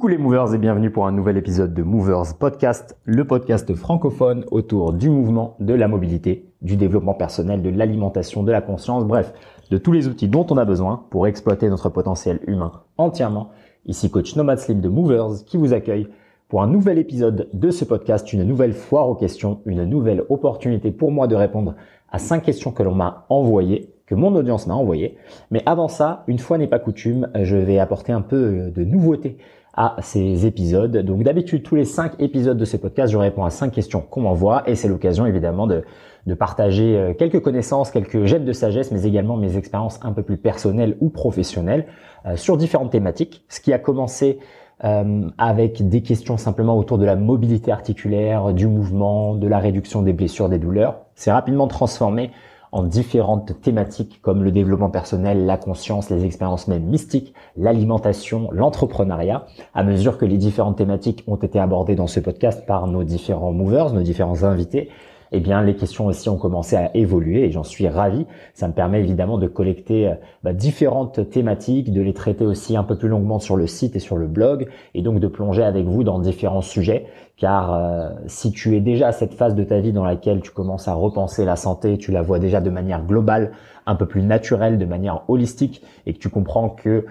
Coucou les movers et bienvenue pour un nouvel épisode de Movers Podcast, le podcast francophone autour du mouvement, de la mobilité, du développement personnel, de l'alimentation, de la conscience, bref, de tous les outils dont on a besoin pour exploiter notre potentiel humain entièrement. Ici coach Nomad Slim de Movers qui vous accueille pour un nouvel épisode de ce podcast, une nouvelle foire aux questions, une nouvelle opportunité pour moi de répondre à cinq questions que l'on m'a envoyées que mon audience m'a envoyées. Mais avant ça, une fois n'est pas coutume, je vais apporter un peu de nouveauté à ces épisodes. Donc d'habitude, tous les cinq épisodes de ce podcast, je réponds à cinq questions qu'on m'envoie et c'est l'occasion évidemment de, partager euh, quelques connaissances, quelques gemmes de sagesse, mais également mes expériences un peu plus personnelles ou professionnelles euh, sur différentes thématiques. Ce qui a commencé euh, avec des questions simplement autour de la mobilité articulaire, du mouvement, de la réduction des blessures, des douleurs, c'est rapidement transformé en différentes thématiques comme le développement personnel, la conscience, les expériences même mystiques, l'alimentation, l'entrepreneuriat, à mesure que les différentes thématiques ont été abordées dans ce podcast par nos différents movers, nos différents invités eh bien les questions aussi ont commencé à évoluer et j'en suis ravi. Ça me permet évidemment de collecter euh, bah, différentes thématiques, de les traiter aussi un peu plus longuement sur le site et sur le blog et donc de plonger avec vous dans différents sujets. Car euh, si tu es déjà à cette phase de ta vie dans laquelle tu commences à repenser la santé, tu la vois déjà de manière globale, un peu plus naturelle, de manière holistique et que tu comprends que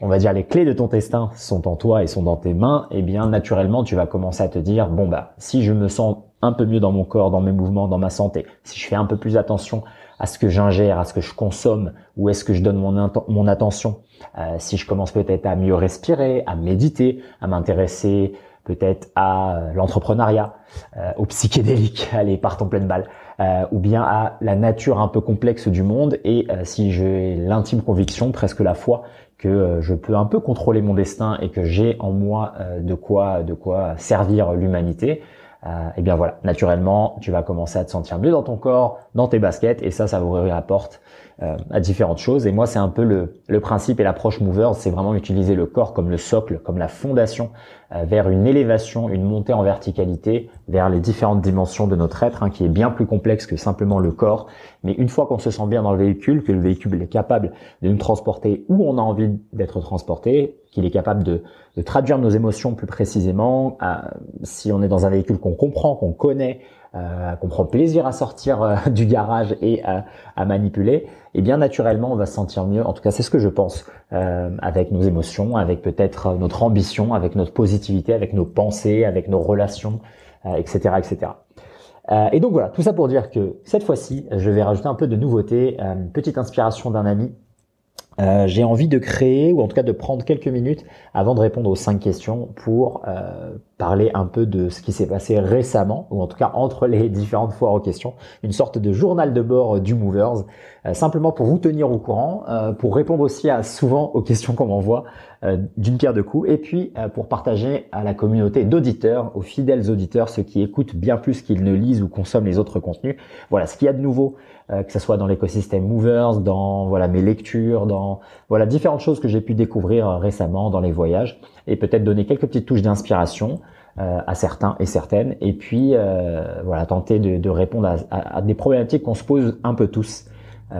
on va dire les clés de ton destin sont en toi et sont dans tes mains, eh bien naturellement tu vas commencer à te dire bon bah si je me sens un peu mieux dans mon corps, dans mes mouvements, dans ma santé, si je fais un peu plus attention à ce que j'ingère, à ce que je consomme, où est-ce que je donne mon, attention, euh, si je commence peut-être à mieux respirer, à méditer, à m'intéresser peut-être à euh, l'entrepreneuriat, euh, au psychédélique, allez, partons pleine balle, euh, ou bien à la nature un peu complexe du monde, et euh, si j'ai l'intime conviction, presque la foi, que je peux un peu contrôler mon destin et que j'ai en moi de quoi de quoi servir l'humanité, euh, et bien voilà, naturellement, tu vas commencer à te sentir mieux dans ton corps, dans tes baskets, et ça, ça vous rapporte euh, à différentes choses. Et moi, c'est un peu le, le principe et l'approche mover, c'est vraiment utiliser le corps comme le socle, comme la fondation, euh, vers une élévation, une montée en verticalité, vers les différentes dimensions de notre être, hein, qui est bien plus complexe que simplement le corps. Mais une fois qu'on se sent bien dans le véhicule, que le véhicule est capable de nous transporter où on a envie d'être transporté, qu'il est capable de, de, traduire nos émotions plus précisément. Si on est dans un véhicule qu'on comprend, qu'on connaît, euh, qu'on prend plaisir à sortir euh, du garage et à, manipuler, eh bien naturellement on va se sentir mieux. En tout cas, c'est ce que je pense euh, avec nos émotions, avec peut-être notre ambition, avec notre positivité, avec nos pensées, avec nos relations, etc., etc. et donc voilà, tout ça pour dire que cette fois-ci, je vais rajouter un peu de nouveauté, une petite inspiration d'un ami euh, j'ai envie de créer, ou en tout cas de prendre quelques minutes avant de répondre aux cinq questions pour euh, parler un peu de ce qui s'est passé récemment, ou en tout cas entre les différentes foires aux questions, une sorte de journal de bord du Movers, euh, simplement pour vous tenir au courant, pour répondre aussi à souvent aux questions qu'on m'envoie d'une pierre de coups, et puis pour partager à la communauté d'auditeurs, aux fidèles auditeurs, ceux qui écoutent bien plus qu'ils ne lisent ou consomment les autres contenus. Voilà ce qu'il y a de nouveau euh, que ce soit dans l'écosystème Movers, dans voilà mes lectures, dans voilà différentes choses que j'ai pu découvrir euh, récemment dans les voyages, et peut-être donner quelques petites touches d'inspiration euh, à certains et certaines, et puis voilà tenter de, de répondre à, à, des problématiques qu'on se pose un peu tous.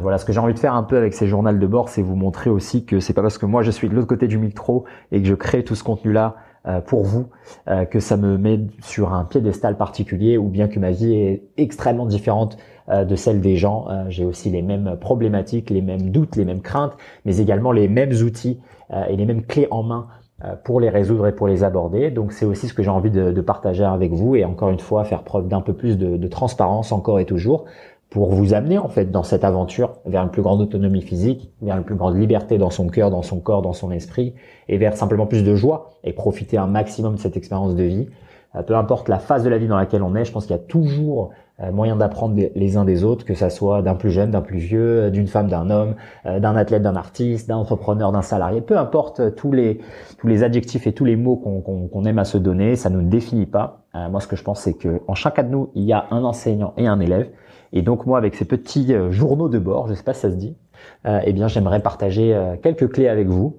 voilà ce que j'ai envie de faire un peu avec ces journaux de bord, c'est vous montrer aussi que c'est pas parce que moi je suis de l'autre côté du micro et que je crée tout ce contenu là pour vous que ça me met sur un piédestal particulier ou bien que ma vie est extrêmement différente euh, de celle des gens. Euh, j'ai aussi les mêmes problématiques, les mêmes doutes, les mêmes craintes, mais également les mêmes outils euh, et les mêmes clés en main pour les résoudre et pour les aborder. Donc c'est aussi ce que j'ai envie de, partager avec vous et encore une fois faire preuve d'un peu plus de, de, transparence encore et toujours pour vous amener en fait dans cette aventure vers une plus grande autonomie physique, vers une plus grande liberté dans son cœur, dans son corps, dans son esprit et vers simplement plus de joie et profiter un maximum de cette expérience de vie. Peu importe la phase de la vie dans laquelle on est, je pense qu'il y a toujours euh, moyen d'apprendre les uns des autres, que ça soit d'un plus jeune, d'un plus vieux, euh, d'une femme, d'un homme, euh, d'un athlète, d'un artiste, d'un entrepreneur, d'un salarié, peu importe tous les tous les adjectifs et tous les mots qu'on aime à se donner, ça ne nous définit pas. moi, ce que je pense, c'est que chacun de nous, il y a un enseignant et un élève. Et donc moi, avec ces petits journaux de bord, je sais pas si ça se dit, eh bien, j'aimerais partager quelques clés avec vous.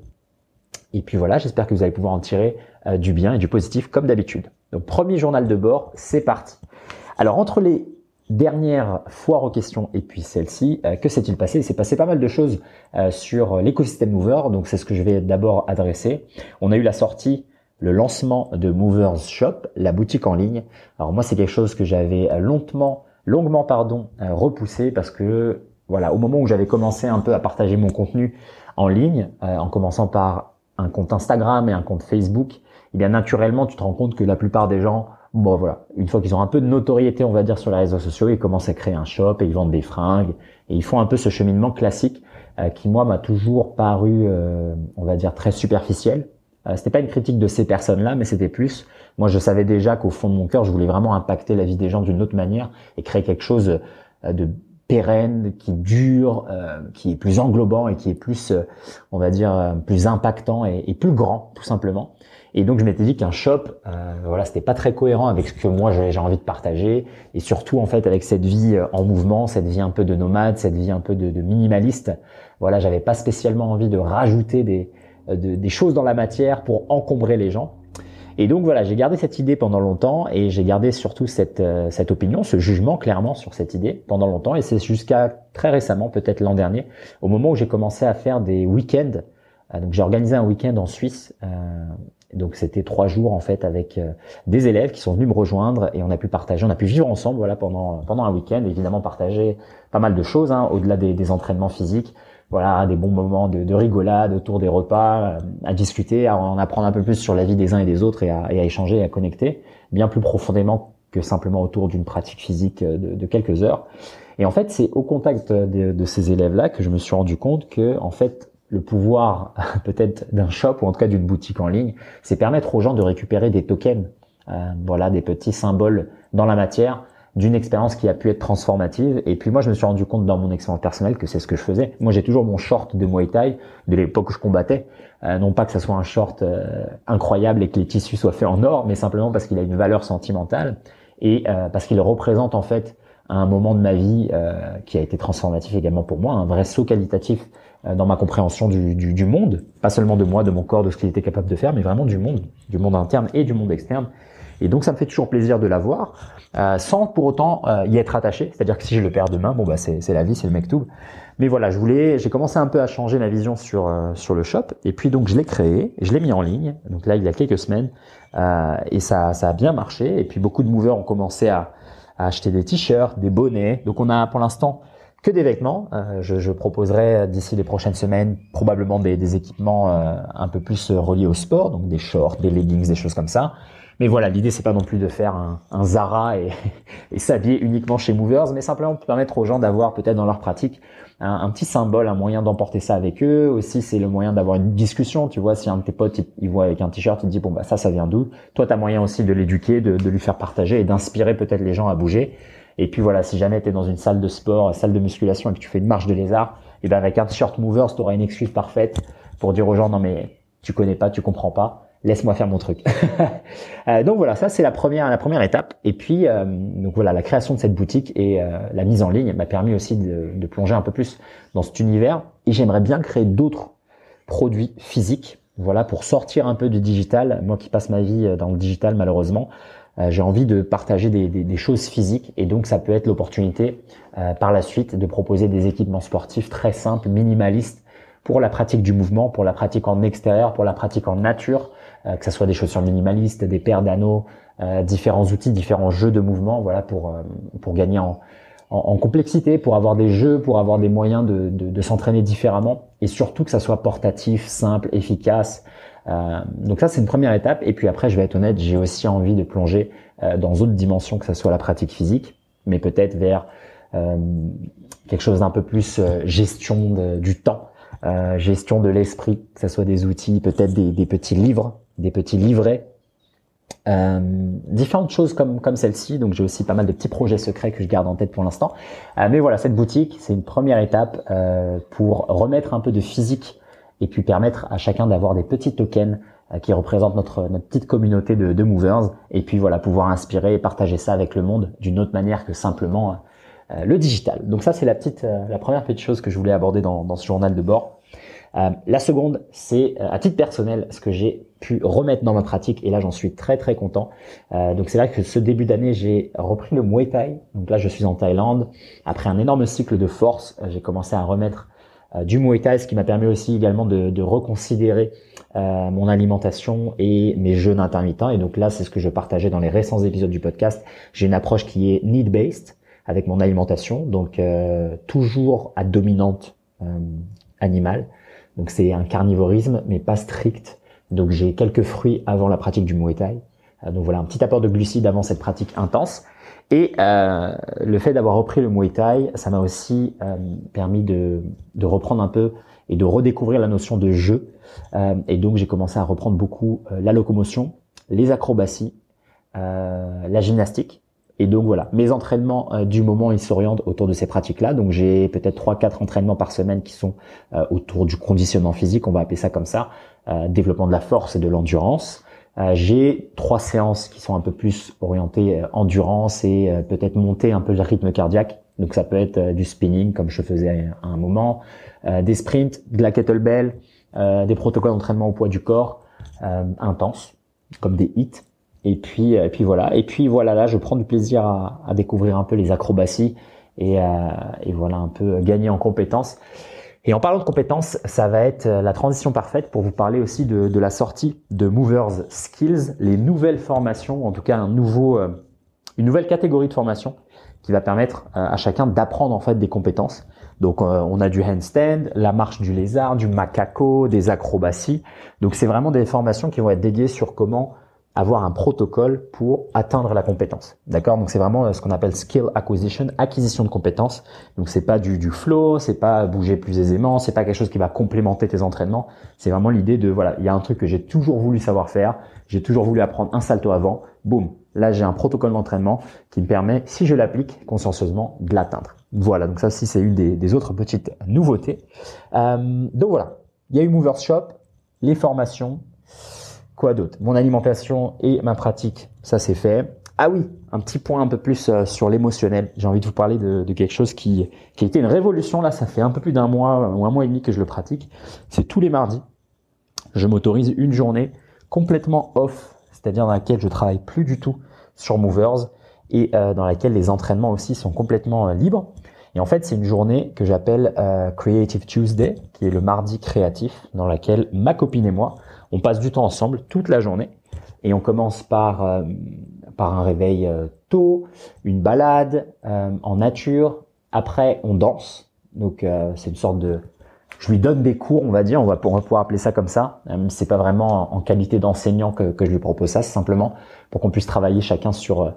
Et puis voilà, j'espère que vous allez pouvoir en tirer du bien et du positif comme d'habitude. Donc premier journal de bord, c'est parti. Alors entre les dernières foires aux questions et puis celle-ci, euh, que s'est-il passé? Il s'est passé pas mal de choses euh, sur l'écosystème Mover, donc c'est ce que je vais d'abord adresser. On a eu la sortie le lancement de Movers Shop, la boutique en ligne. Alors moi, c'est quelque chose que j'avais longuement, longuement pardon, repoussé parce que voilà, au moment où j'avais commencé un peu à partager mon contenu en ligne, en commençant par un compte Instagram et un compte Facebook, eh bien naturellement, tu te rends compte que la plupart des gens bon voilà, une fois qu'ils ont un peu de notoriété, on va dire, sur les réseaux sociaux, ils commencent à créer un shop et ils vendent des fringues et ils font un peu ce cheminement classique euh, qui moi m'a toujours paru, euh, on va dire, très superficiel. Euh, c'était pas une critique de ces personnes-là, mais c'était plus, moi je savais déjà qu'au fond de mon cœur, je voulais vraiment impacter la vie des gens d'une autre manière et créer quelque chose de pérenne, qui dure, qui est plus englobant et qui est plus, on va dire, plus impactant et plus grand, tout simplement. Et donc je m'étais dit qu'un shop, euh, voilà, c'était pas très cohérent avec ce que moi j'ai envie de partager, et surtout en fait avec cette vie euh, en mouvement, cette vie un peu de nomade, cette vie un peu de, de minimaliste. Voilà, j'avais pas spécialement envie de rajouter des, euh, des choses dans la matière pour encombrer les gens. Et donc voilà, j'ai gardé cette idée pendant longtemps et j'ai gardé surtout cette, euh, cette opinion, ce jugement clairement sur cette idée pendant longtemps. Et c'est jusqu'à très récemment, peut-être l'an dernier, au moment où j'ai commencé à faire des week-ends. donc j'ai organisé un week-end en Suisse donc c'était trois jours en fait avec euh, des élèves qui sont venus me rejoindre et on a pu partager, on a pu vivre ensemble voilà pendant pendant un week-end, évidemment partager pas mal de choses hein, au-delà des, des, entraînements physiques, voilà des bons moments de, de rigolade autour des repas, euh, à discuter, à en apprendre un peu plus sur la vie des uns et des autres et à, et à échanger et à connecter bien plus profondément que simplement autour d'une pratique physique euh, de, de, quelques heures. Et en fait c'est au contact de, de ces élèves là que je me suis rendu compte que en fait le pouvoir peut-être d'un shop ou en tout cas d'une boutique en ligne, c'est permettre aux gens de récupérer des tokens, euh, voilà, des petits symboles dans la matière d'une expérience qui a pu être transformative. Et puis moi, je me suis rendu compte dans mon expérience personnelle que c'est ce que je faisais. Moi, j'ai toujours mon short de Muay Thai de l'époque où je combattais. Euh, non pas que ça soit un short euh, incroyable et que les tissus soient faits en or, mais simplement parce qu'il a une valeur sentimentale et parce qu'il représente en fait un moment de ma vie qui a été transformatif également pour moi, un vrai saut qualitatif euh, dans ma compréhension du, du, du, monde, pas seulement de moi, de mon corps, de ce qu'il était capable de faire, mais vraiment du monde, du monde interne et du monde externe. Et donc ça me fait toujours plaisir de l'avoir, euh, sans pour autant euh, y être attaché. C'est-à-dire que si je le perds demain, bon bah c'est la vie, c'est le mektoub. Mais voilà, je voulais, j'ai commencé un peu à changer ma vision sur euh, sur le shop, et puis donc je l'ai créé, je l'ai mis en ligne. Donc là il y a quelques semaines, et ça ça a bien marché. Et puis beaucoup de movers ont commencé à, à acheter des t-shirts, des bonnets. Donc on a pour l'instant que des vêtements. Euh, je, je, proposerai d'ici les prochaines semaines probablement des, des équipements euh, un peu plus reliés au sport, donc des shorts, des leggings, des choses comme ça. Mais voilà, l'idée c'est pas non plus de faire un, un Zara et, et s'habiller uniquement chez Movers, mais simplement permettre aux gens d'avoir peut-être dans leur pratique un, un, petit symbole, un moyen d'emporter ça avec eux. Aussi, c'est le moyen d'avoir une discussion. Tu vois, si un de tes potes il, voit avec un t-shirt, il te dit bon bah ça, ça vient d'où? Toi, tu as moyen aussi de l'éduquer, de, de lui faire partager et d'inspirer peut-être les gens à bouger. Et puis voilà, si jamais tu es dans une salle de sport, salle de musculation et que tu fais une marche de lézard, et ben avec un t-shirt movers, tu auras une excuse parfaite pour dire aux gens non mais tu connais pas, tu comprends pas, laisse-moi faire mon truc. Euh, donc voilà, ça c'est la première la première étape. Et puis euh, donc voilà, la création de cette boutique et euh, la mise en ligne m'a permis aussi de, de, plonger un peu plus dans cet univers. Et j'aimerais bien créer d'autres produits physiques. Voilà, pour sortir un peu du digital. Moi qui passe ma vie dans le digital malheureusement, j'ai envie de partager des, choses physiques et donc ça peut être l'opportunité euh, par la suite de proposer des équipements sportifs très simples, minimalistes pour la pratique du mouvement, pour la pratique en extérieur, pour la pratique en nature, euh, que ce soit des chaussures minimalistes, des paires d'anneaux, différents outils, différents jeux de mouvement, voilà pour pour gagner en, complexité, pour avoir des jeux, pour avoir des moyens de, de, de s'entraîner différemment et surtout que ça soit portatif, simple, efficace, euh, donc ça, c'est une première étape. Et puis après, je vais être honnête, j'ai aussi envie de plonger euh, dans d'autres dimensions, que ce soit la pratique physique, mais peut-être vers euh, quelque chose d'un peu plus gestion du temps, gestion de l'esprit, que ce soit des outils, peut-être des, des, petits livres, des petits livrets. Euh, différentes choses comme comme celle-ci donc j'ai aussi pas mal de petits projets secrets que je garde en tête pour l'instant mais voilà cette boutique c'est une première étape pour remettre un peu de physique et puis permettre à chacun d'avoir des petits tokens euh, qui représentent notre, notre petite communauté de, de, movers et puis voilà pouvoir inspirer et partager ça avec le monde d'une autre manière que simplement euh, le digital. Donc ça c'est la petite euh, la première petite chose que je voulais aborder dans, dans ce journal de bord. la seconde, c'est à titre personnel ce que j'ai pu remettre dans ma pratique et là j'en suis très très content. donc c'est vrai que ce début d'année j'ai repris le Muay Thai. Donc là je suis en Thaïlande après un énorme cycle de force. j'ai commencé à remettre du Muay ce qui m'a permis aussi également de, de reconsidérer mon alimentation et mes jeûnes intermittents. Et donc là, c'est ce que je partageais dans les récents épisodes du podcast. J'ai une approche qui est need-based avec mon alimentation, donc toujours à dominante animale. Donc c'est un carnivorisme, mais pas strict. Donc j'ai quelques fruits avant la pratique du Muay Thai. donc voilà, un petit apport de glucides avant cette pratique intense. Et euh, le fait d'avoir repris le Muay Thai, ça m'a aussi euh, permis de, reprendre un peu et de redécouvrir la notion de jeu. Euh, et donc j'ai commencé à reprendre beaucoup la locomotion, les acrobaties, la gymnastique. Et donc voilà, mes entraînements du moment, ils s'orientent autour de ces pratiques-là. Donc j'ai peut-être trois, quatre entraînements par semaine qui sont autour du conditionnement physique, on va appeler ça comme ça, développement de la force et de l'endurance. Euh, j'ai trois séances qui sont un peu plus orientées euh, endurance et euh, peut-être monter un peu le rythme cardiaque. Donc ça peut être du spinning comme je faisais à un moment, des sprints, de la kettlebell, des protocoles d'entraînement au poids du corps intenses comme des hits. Et puis, et puis voilà. Et puis voilà, là, je prends du plaisir à, à découvrir un peu les acrobaties et, et voilà un peu gagner en compétences. Et en parlant de compétences, ça va être euh, la transition parfaite pour vous parler aussi de, de la sortie de Movers Skills, les nouvelles formations, en tout cas un nouveau, euh, une nouvelle catégorie de formation qui va permettre euh, à chacun d'apprendre en fait des compétences. Donc on a du handstand, la marche du lézard, du macaco, des acrobaties. Donc c'est vraiment des formations qui vont être dédiées sur comment avoir un protocole pour atteindre la compétence. D'accord? Donc c'est vraiment euh, ce qu'on appelle skill acquisition, acquisition de compétences. Donc c'est pas du, du flow, c'est pas bouger plus aisément, c'est pas quelque chose qui va complémenter tes entraînements. C'est vraiment l'idée de voilà, il y a un truc que j'ai toujours voulu savoir faire, j'ai toujours voulu apprendre un salto avant. Boum, là j'ai un protocole d'entraînement qui me permet, si je l'applique consciencieusement, de l'atteindre. Voilà, donc ça aussi c'est une des, des, autres petites nouveautés. Euh, donc voilà, il y a eu Movers Shop, les formations, Quoi d'autre? Mon alimentation et ma pratique, ça c'est fait. Ah oui, un petit point un peu plus euh, sur l'émotionnel. J'ai envie de vous parler de, quelque chose qui, qui a été une révolution. Là, ça fait un peu plus d'un mois ou un mois et demi que je le pratique. C'est tous les mardis. Je m'autorise une journée complètement off, c'est-à-dire dans laquelle je travaille plus du tout sur Movers et euh, dans laquelle les entraînements aussi sont complètement euh, libres. Et en fait, c'est une journée que j'appelle Creative Tuesday, qui est le mardi créatif, dans laquelle ma copine et moi, on passe du temps ensemble toute la journée et on commence par euh, par un réveil euh, tôt, une balade euh, en nature. Après, on danse. Donc c'est une sorte de je lui donne des cours, on va dire, on va, pouvoir appeler ça comme ça. c'est pas vraiment en qualité d'enseignant que, que, je lui propose ça, c'est simplement pour qu'on puisse travailler chacun sur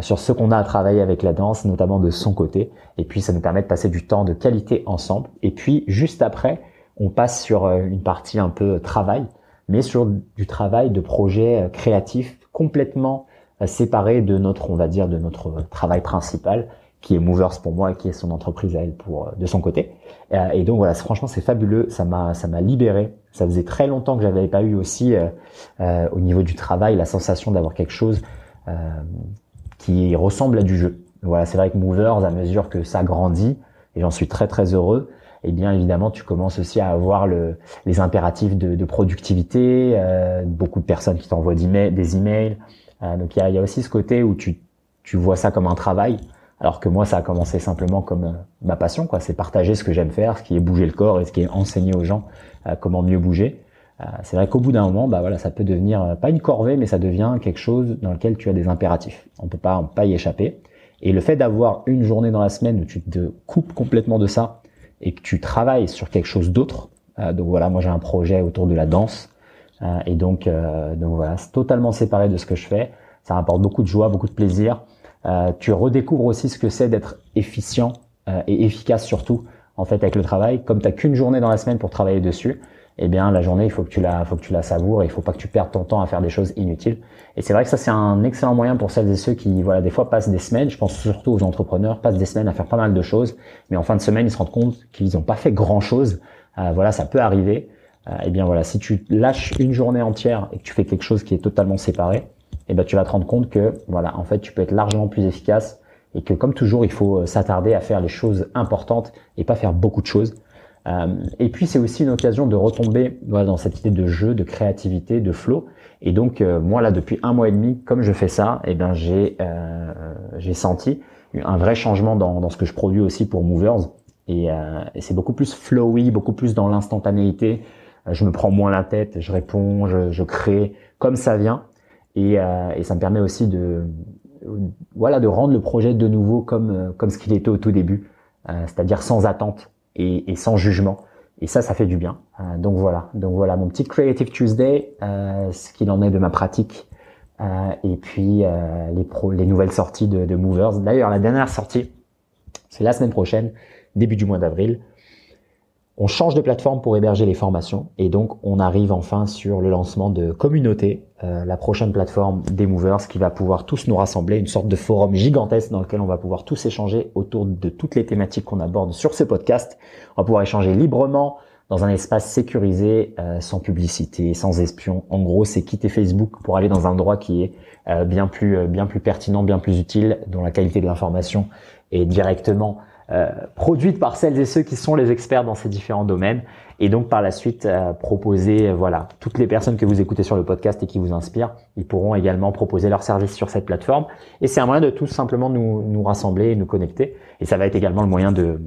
sur ce qu'on a à travailler avec la danse, notamment de son côté. Et puis ça nous permet de passer du temps de qualité ensemble. Et puis juste après, on passe sur une partie un peu travail mais sur du travail de projet euh, créatif complètement euh, séparé de notre, on va dire, de notre euh, travail principal, qui est Movers pour moi qui est son entreprise à elle pour de son côté. Et donc voilà, franchement c'est fabuleux, ça m'a ça m'a libéré. Ça faisait très longtemps que j'avais pas eu aussi euh, au niveau du travail la sensation d'avoir quelque chose euh, qui ressemble à du jeu. Voilà, c'est vrai que Movers à mesure que ça grandit et j'en suis très très heureux, eh bien évidemment tu commences aussi à avoir le, les impératifs de, de productivité, euh, beaucoup de personnes qui t'envoient des emails. Euh, donc il y a, y a, aussi ce côté où tu, tu vois ça comme un travail, alors que moi ça a commencé simplement comme euh, ma passion, quoi. C'est partager ce que j'aime faire, ce qui est bouger le corps et ce qui est enseigner aux gens euh, comment mieux bouger. Euh, c'est vrai qu'au bout d'un moment, bah voilà, ça peut devenir pas une corvée, mais ça devient quelque chose dans lequel tu as des impératifs. On peut pas, pas y échapper. Et le fait d'avoir une journée dans la semaine où tu te coupes complètement de ça et que tu travailles sur quelque chose d'autre, euh, donc voilà, moi j'ai un projet autour de la danse, euh, et donc, euh, donc voilà, c'est totalement séparé de ce que je fais. Ça apporte beaucoup de joie, beaucoup de plaisir. tu redécouvres aussi ce que c'est d'être efficient et efficace surtout en fait avec le travail. Comme tu n'as qu'une journée dans la semaine pour travailler dessus, eh bien la journée il faut que tu la faut que tu la savoures et il faut pas que tu perdes ton temps à faire des choses inutiles. Et c'est vrai que ça c'est un excellent moyen pour celles et ceux qui voilà des fois passent des semaines je pense surtout aux entrepreneurs passent des semaines à faire pas mal de choses mais en fin de semaine ils se rendent compte qu'ils n'ont pas fait grand chose euh, voilà ça peut arriver. Euh, et bien voilà si tu lâches une journée entière et que tu fais quelque chose qui est totalement séparé eh ben tu vas te rendre compte que voilà en fait tu peux être largement plus efficace et que comme toujours il faut euh, s'attarder à faire les choses importantes et pas faire beaucoup de choses et puis c'est aussi une occasion de retomber voilà, dans cette idée de jeu, de créativité, de flow. Et donc euh, moi là depuis un mois et demi, comme je fais ça, eh ben j'ai euh, j'ai senti un vrai changement dans, dans ce que je produis aussi pour Movers. et, c'est beaucoup plus flowy, beaucoup plus dans l'instantanéité. je me prends moins la tête, je réponds, je, je crée comme ça vient et, et ça me permet aussi de voilà de rendre le projet de nouveau comme comme ce qu'il était au tout début, c'est-à-dire sans attente et, sans jugement. Et ça, ça fait du bien. Euh, donc voilà, donc voilà mon petit Creative Tuesday, euh, ce qu'il en est de ma pratique, euh, et puis les nouvelles sorties de, de Movers. D'ailleurs, la dernière sortie, c'est la semaine prochaine, début du mois d'avril. On change de plateforme pour héberger les formations et donc on arrive enfin sur le lancement de Communauté, euh, la prochaine plateforme des Movers qui va pouvoir tous nous rassembler, une sorte de forum gigantesque dans lequel on va pouvoir tous échanger autour de toutes les thématiques qu'on aborde sur ce podcast. On va pouvoir échanger librement dans un espace sécurisé, euh, sans publicité, sans espion. En gros, c'est quitter Facebook pour aller dans un endroit qui est euh, bien plus bien plus pertinent, bien plus utile, dont la qualité de l'information est directement euh, produite par celles et ceux qui sont les experts dans ces différents domaines et donc par la suite euh, proposer euh, voilà toutes les personnes que vous écoutez sur le podcast et qui vous inspirent ils pourront également proposer leurs services sur cette plateforme. Et c'est un moyen de tout simplement nous, nous rassembler et nous connecter. Et ça va être également le moyen de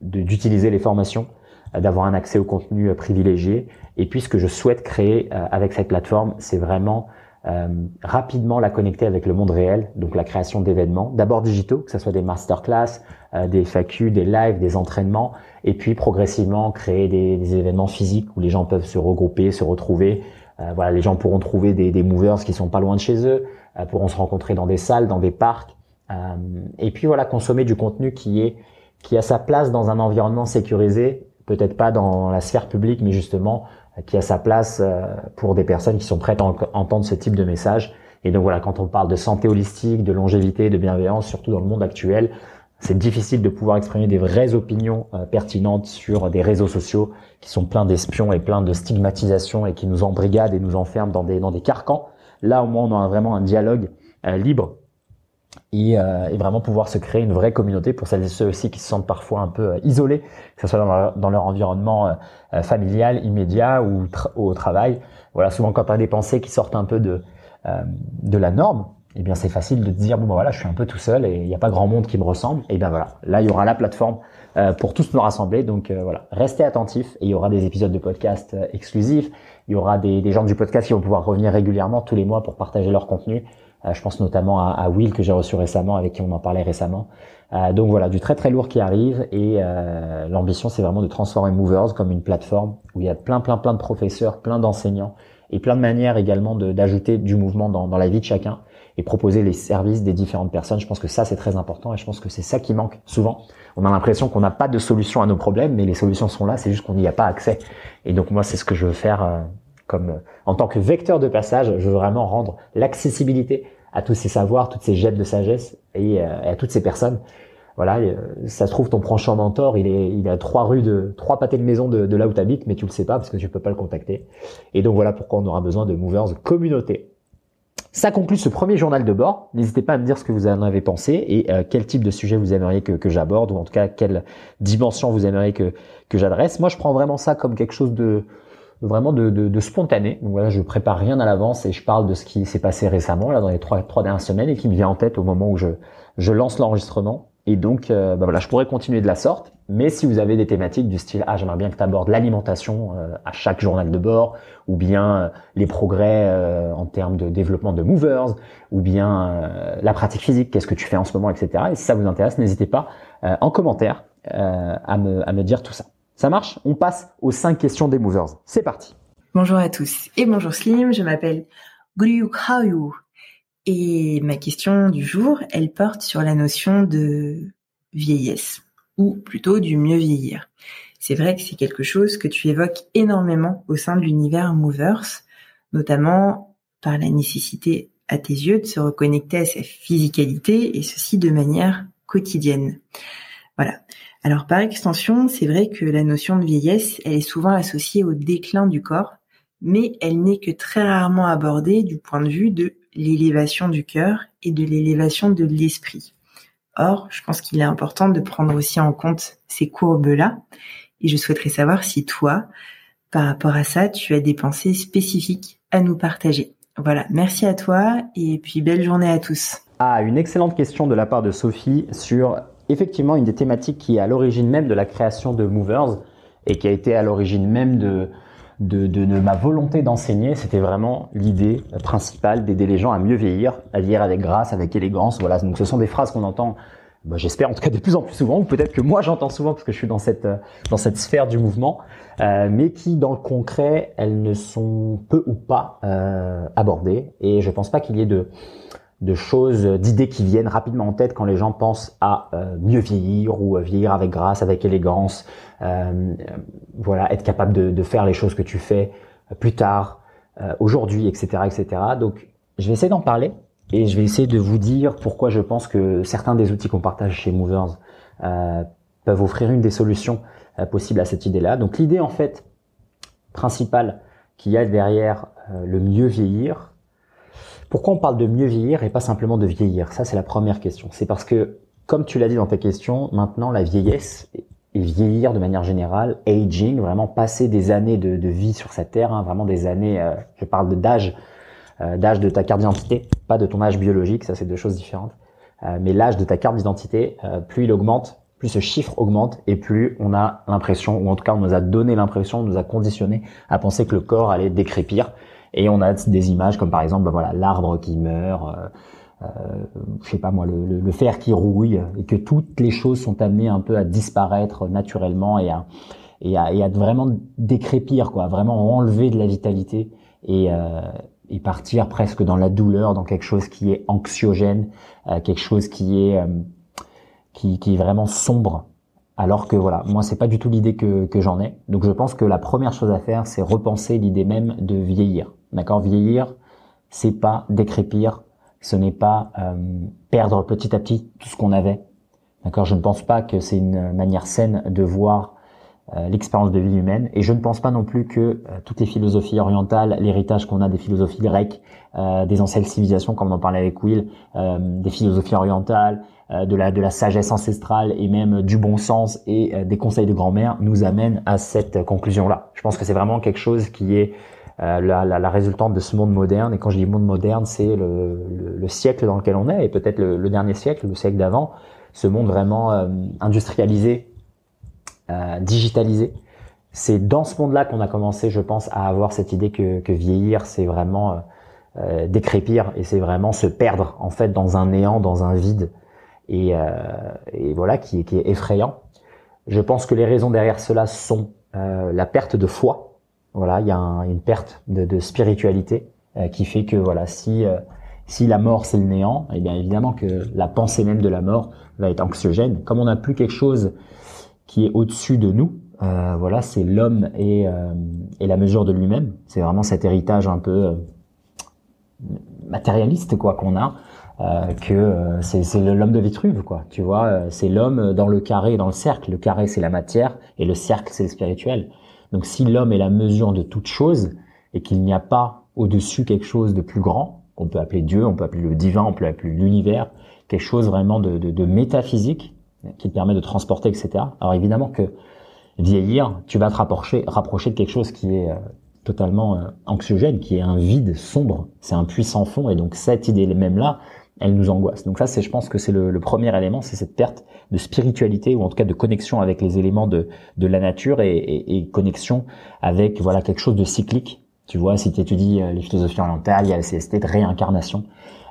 d'utiliser les formations d'avoir un accès au contenu privilégié. Et puis ce que je souhaite créer avec cette plateforme c'est vraiment euh, rapidement la connecter avec le monde réel, donc la création d'événements, d'abord digitaux, que ce soit des masterclass, euh, des FAQ, des lives, des entraînements, et puis progressivement créer des, des, événements physiques où les gens peuvent se regrouper, se retrouver. Euh, voilà, les gens pourront trouver des, des, movers qui sont pas loin de chez eux, euh, pourront se rencontrer dans des salles, dans des parcs, et puis voilà, consommer du contenu qui est qui a sa place dans un environnement sécurisé, peut-être pas dans la sphère publique, mais justement qui a sa place euh, pour des personnes qui sont prêtes à entendre ce type de message. Et donc voilà, quand on parle de santé holistique, de longévité, de bienveillance, surtout dans le monde actuel, c'est difficile de pouvoir exprimer des vraies opinions euh, pertinentes sur des réseaux sociaux qui sont pleins d'espions et pleins de stigmatisation et qui nous embrigadent et nous enferment dans des, dans des carcans. Là, au moins, on a vraiment un dialogue euh, libre euh, et, vraiment pouvoir se créer une vraie communauté pour celles et ceux aussi qui se sentent parfois un peu euh, isolés, que ce soit dans leur, environnement euh, familial, immédiat ou, au travail. Voilà, souvent quand on a des pensées qui sortent un peu de, de la norme, eh bien c'est facile de dire bon ben voilà je suis un peu tout seul et il n'y a pas grand monde qui me ressemble. Et bien voilà. Là il y aura la plateforme pour tous nous rassembler. Donc voilà. Restez attentifs et il y aura des épisodes de podcast exclusifs. Il y aura des, des gens du podcast qui vont pouvoir revenir régulièrement tous les mois pour partager leur contenu. Euh, je pense notamment à, Will que j'ai reçu récemment, avec qui on en parlait récemment. Euh, donc voilà, du très très lourd qui arrive et euh, l'ambition c'est vraiment de transformer Movers comme une plateforme où il y a plein plein plein de professeurs, plein d'enseignants et plein de manières également d'ajouter du mouvement dans, dans, la vie de chacun et proposer les services des différentes personnes. Je pense que ça c'est très important et je pense que c'est ça qui manque souvent. On a l'impression qu'on n'a pas de solution à nos problèmes, mais les solutions sont là, c'est juste qu'on n'y a pas accès. Et donc moi c'est ce que je veux faire comme en tant que vecteur de passage, je veux vraiment rendre l'accessibilité à tous ces savoirs, toutes ces jettes de sagesse et, euh, à toutes ces personnes. Voilà, euh, ça se trouve ton prochain mentor, il est, il à trois rues de trois pâtés de maison de, de là où tu habites, mais tu le sais pas parce que tu peux pas le contacter. Et donc voilà pourquoi on aura besoin de movers communauté. Ça conclut ce premier journal de bord. N'hésitez pas à me dire ce que vous en avez pensé et euh, quel type de sujet vous aimeriez que, j'aborde ou en tout cas quelle dimension vous aimeriez que, j'adresse. Moi, je prends vraiment ça comme quelque chose de, vraiment de, spontané. Donc voilà, je prépare rien à l'avance et je parle de ce qui s'est passé récemment là dans les trois, dernières semaines et qui me vient en tête au moment où je lance l'enregistrement. Et donc, euh, bah voilà, je pourrais continuer de la sorte. Mais si vous avez des thématiques du style, ah, j'aimerais bien que tu abordes l'alimentation euh, à chaque journal de bord, ou bien euh, les progrès en termes de développement de movers, ou bien la pratique physique, qu'est-ce que tu fais en ce moment, etc. Et si ça vous intéresse, n'hésitez pas en commentaire à, me, dire tout ça. Ça marche? On passe aux cinq questions des movers. C'est parti. Bonjour à tous et bonjour Slim, je m'appelle Gryuk et ma question du jour, elle porte sur la notion de vieillesse ou plutôt du mieux vieillir. C'est vrai que c'est quelque chose que tu évoques énormément au sein de l'univers Movers, notamment par la nécessité à tes yeux de se reconnecter à sa physicalité et ceci de manière quotidienne. Voilà. Alors par extension, c'est vrai que la notion de vieillesse, elle est souvent associée au déclin du corps, mais elle n'est que très rarement abordée du point de vue de l'élévation du cœur et de l'élévation de l'esprit. Or, je pense qu'il est important de prendre aussi en compte ces courbes-là, et je souhaiterais savoir si toi, par rapport à ça, tu as des pensées spécifiques à nous partager. Voilà, merci à toi et puis belle journée à tous. Ah, une excellente question de la part de Sophie sur effectivement une des thématiques qui est à l'origine même de la création de Movers et qui a été à l'origine même de, de, ma volonté d'enseigner, c'était vraiment l'idée principale d'aider les gens à mieux vieillir, à vieillir avec grâce, avec élégance. Voilà, donc ce sont des phrases qu'on entend, bah, j'espère en tout cas de plus en plus souvent, ou peut-être que moi j'entends souvent parce que je suis dans cette dans cette sphère du mouvement, euh, mais qui dans le concret, elles ne sont peu ou pas euh, abordées. Et je pense pas qu'il y ait de de choses, d'idées qui viennent rapidement en tête quand les gens pensent à euh, mieux vieillir ou vieillir avec grâce, avec élégance, euh, voilà, être capable de, de, faire les choses que tu fais plus tard, euh, aujourd'hui, etc., etc. Donc, je vais essayer d'en parler et je vais essayer de vous dire pourquoi je pense que certains des outils qu'on partage chez Movers peuvent offrir une des solutions possibles à cette idée-là. Donc, l'idée en fait principale qu'il y a derrière le mieux vieillir, pourquoi on parle de mieux vieillir et pas simplement de vieillir? Ça, c'est la première question. C'est parce que, comme tu l'as dit dans ta question, maintenant la vieillesse et vieillir de manière générale, aging, vraiment passer des années de, vie sur cette terre, hein, vraiment des années, euh, je parle d'âge, euh, d'âge de ta carte d'identité, pas de ton âge biologique, ça c'est deux choses différentes, euh, mais l'âge de ta carte d'identité, plus il augmente, plus ce chiffre augmente et plus on a l'impression, ou en tout cas on nous a donné l'impression, on nous a conditionné à penser que le corps allait décrépir et on a des images comme par exemple, ben voilà, l'arbre qui meurt, euh, euh, je sais pas moi, le, le, fer qui rouille, et que toutes les choses sont amenées un peu à disparaître naturellement et à, et à, et à vraiment décrépir, quoi, vraiment enlever de la vitalité et, euh, et partir presque dans la douleur, dans quelque chose qui est anxiogène, euh, quelque chose qui est euh, qui, qui est vraiment sombre. Alors que voilà, moi c'est pas du tout l'idée que, que j'en ai. Donc je pense que la première chose à faire, c'est repenser l'idée même de vieillir. D'accord Vieillir, c'est pas décrépir, ce n'est pas euh, perdre petit à petit tout ce qu'on avait. D'accord Je ne pense pas que c'est une manière saine de voir euh, l'expérience de vie humaine. Et je ne pense pas non plus que euh, toutes les philosophies orientales, l'héritage qu'on a des philosophies grecques, des anciennes civilisations, comme on en parlait avec Will, des philosophies orientales, de la de la sagesse ancestrale et même du bon sens et des conseils de grand-mère nous amènent à cette conclusion-là. Je pense que c'est vraiment quelque chose qui est euh, la, la, la, résultante de ce monde moderne. Et quand je dis monde moderne, c'est le, le, siècle dans lequel on est, et peut-être le, dernier siècle, le siècle d'avant, ce monde vraiment euh, industrialisé, euh, digitalisé. C'est dans ce monde-là qu'on a commencé, je pense, à avoir cette idée que, que vieillir, c'est vraiment euh, décrépir, et c'est vraiment se perdre en fait dans un néant, dans un vide, et, et voilà, qui, qui est effrayant. Je pense que les raisons derrière cela sont la perte de foi, voilà, il y a une perte de, spiritualité euh, qui fait que voilà, si euh, si la mort c'est le néant, eh bien évidemment que la pensée même de la mort va être anxiogène. Comme on n'a plus quelque chose qui est au-dessus de nous, euh, voilà, c'est l'homme et, et la mesure de lui-même. C'est vraiment cet héritage un peu matérialiste quoi qu'on a. que c'est l'homme de Vitruve quoi tu vois c'est l'homme dans le carré et dans le cercle le carré c'est la matière et le cercle c'est le spirituel donc si l'homme est la mesure de toute chose et qu'il n'y a pas au-dessus quelque chose de plus grand, qu'on peut appeler Dieu, on peut appeler le divin, on peut appeler l'univers, quelque chose vraiment de, de, de, métaphysique qui te permet de transporter, etc. Alors évidemment que vieillir, tu vas te rapprocher, rapprocher de quelque chose qui est euh, totalement euh, anxiogène, qui est un vide sombre, c'est un puissant fond, et donc cette idée même là, elle nous angoisse. Donc ça, c'est, je pense que c'est le, premier élément, c'est cette perte de spiritualité ou en tout cas de connexion avec les éléments de, de la nature et, et, connexion avec voilà quelque chose de cyclique. Tu vois, si tu étudies euh, les philosophies orientales, il y a cette idée de réincarnation.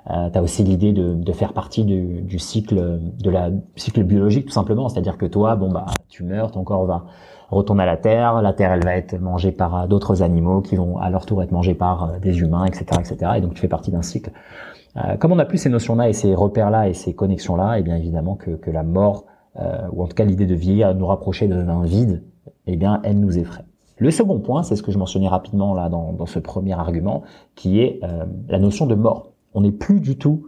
Euh, tu as aussi l'idée de, de, faire partie du, du, cycle de la cycle biologique tout simplement, c'est-à-dire que toi, bon bah, tu meurs, ton corps va retourner à la terre, la terre elle va être mangée par euh, d'autres animaux qui vont à leur tour être mangés par euh, des humains, etc., etc. Et donc tu fais partie d'un cycle. Euh, comme on n'a plus ces notions-là et ces repères-là et ces connexions-là, et eh bien évidemment que, la mort, euh, ou en tout cas l'idée de vieillir, de nous rapprocher d'un vide, eh bien elle nous effraie. Le second point, c'est ce que je mentionnais rapidement là dans, ce premier argument, qui est euh, la notion de mort. On n'est plus du tout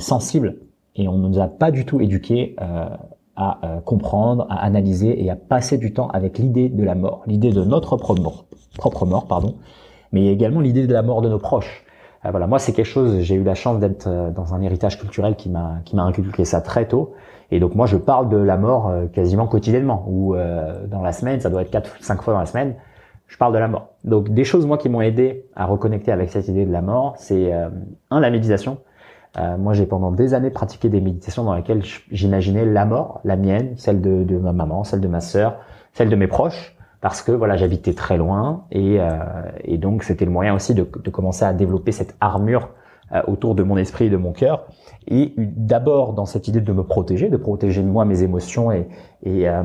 sensible et on ne nous a pas du tout éduqué à comprendre, à analyser et à passer du temps avec l'idée de la mort, l'idée de notre propre mort, propre mort pardon, mais également l'idée de la mort de nos proches. Euh, voilà, moi c'est quelque chose. J'ai eu la chance d'être euh, dans un héritage culturel qui m'a qui m'a inculqué ça très tôt. Et donc moi je parle de la mort euh, quasiment quotidiennement. Ou dans la semaine, ça doit être quatre cinq fois dans la semaine. Je parle de la mort. Donc des choses moi qui m'ont aidé à reconnecter avec cette idée de la mort, c'est un la méditation. Euh, moi, j'ai pendant des années pratiqué des méditations dans lesquelles j'imaginais la mort, la mienne, celle de, de, ma maman, celle de ma sœur, celle de mes proches, parce que voilà, j'habitais très loin et, euh, et donc c'était le moyen aussi de, de, commencer à développer cette armure euh, autour de mon esprit et de mon cœur. Et d'abord dans cette idée de me protéger, de protéger moi mes émotions et, et, euh,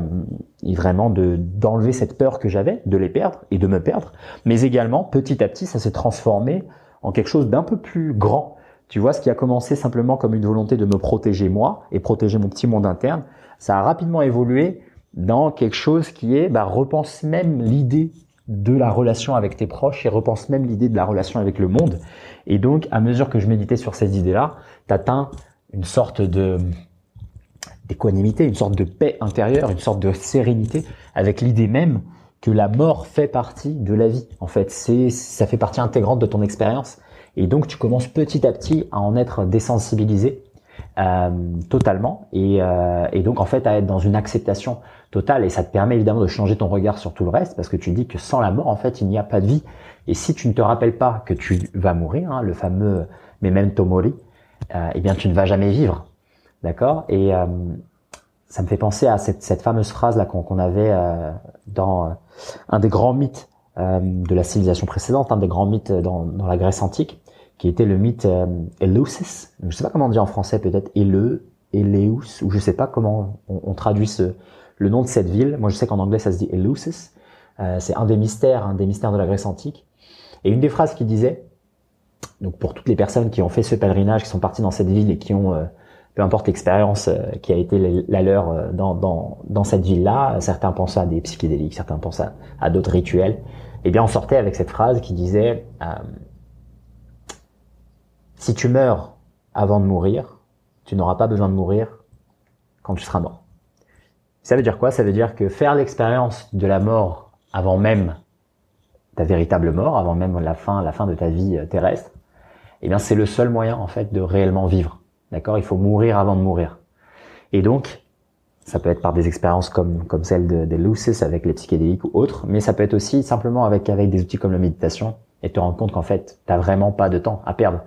et vraiment de d'enlever cette peur que j'avais de les perdre et de me perdre, mais également petit à petit ça s'est transformé en quelque chose d'un peu plus grand tu vois, ce qui a commencé simplement comme une volonté de me protéger moi et protéger mon petit monde interne, ça a rapidement évolué dans quelque chose qui est, bah, repense même l'idée de la relation avec tes proches et repense même l'idée de la relation avec le monde. Et donc, à mesure que je méditais sur ces idées-là, t'atteins une sorte de d'équanimité, une sorte de paix intérieure, une sorte de sérénité avec l'idée même que la mort fait partie de la vie. En fait, c'est ça fait partie intégrante de ton expérience et donc tu commences petit à petit à en être désensibilisé euh, totalement euh, et, donc en fait à être dans une acceptation totale et ça te permet évidemment de changer ton regard sur tout le reste parce que tu dis que sans la mort en fait il n'y a pas de vie. Et si tu ne te rappelles pas que tu vas mourir, hein, le fameux memento mori, euh, eh bien tu ne vas jamais vivre, d'accord? Et euh, ça me fait penser à cette, cette fameuse phrase là qu'on avait euh, dans un des grands mythes de la civilisation précédente, un des grands mythes dans, dans la Grèce antique, qui était le mythe euh, Eleusis. Je sais pas comment on dit en français, peut-être Eleu, Eleus, ou je sais pas comment on, traduit ce, le nom de cette ville. Moi, je sais qu'en anglais, ça se dit Eleusis. Euh, c'est un des mystères, un des mystères de la Grèce antique. Et une des phrases qui disait, donc pour toutes les personnes qui ont fait ce pèlerinage, qui sont parties dans cette ville et qui ont, euh, peu importe l'expérience euh, qui a été la leur dans, dans, dans cette ville-là, certains pensaient à des psychédéliques, certains pensaient à, à d'autres rituels. Eh bien, on sortait avec cette phrase qui disait si tu meurs avant de mourir, tu n'auras pas besoin de mourir quand tu seras mort. Ça veut dire quoi? Ça veut dire que faire l'expérience de la mort avant même ta véritable mort, avant même la fin, la fin de ta vie euh, terrestre, eh bien c'est le seul moyen en fait de réellement vivre. D'accord? Il faut mourir avant de mourir. Et donc, ça peut être par des expériences comme comme celle de, des Lucis avec les psychédéliques ou autres, mais ça peut être aussi simplement avec avec des outils comme la méditation et te rendre compte qu'en fait, t'as vraiment pas de temps à perdre.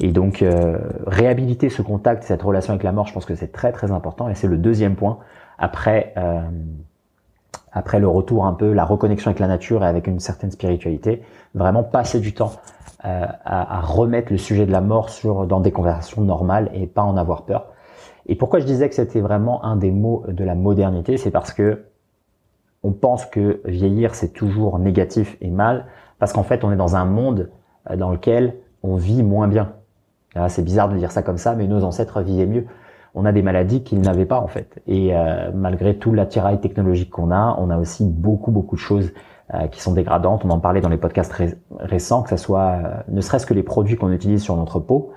Et donc, euh, réhabiliter ce contact, cette relation avec la mort, je pense que c'est très très important. Et c'est le deuxième point après euh, après le retour un peu, la reconnexion avec la nature et avec une certaine spiritualité, vraiment passer du temps euh, à, à, remettre le sujet de la mort sur dans des conversations normales et pas en avoir peur. Et pourquoi je disais que c'était vraiment un des mots de la modernité, c'est parce que on pense que vieillir c'est toujours négatif et mal, parce qu'en fait on est dans un monde euh, dans lequel on vit moins bien. Ah, c'est bizarre de dire ça comme ça, mais nos ancêtres vivaient mieux. On a des maladies qu'ils n'avaient pas en fait. Et euh, malgré tout l'attirail technologique qu'on a, on a aussi beaucoup beaucoup de choses euh, qui sont dégradantes. On en parlait dans les podcasts récents, que ce soit euh, ne serait-ce que les produits qu'on utilise sur notre peau,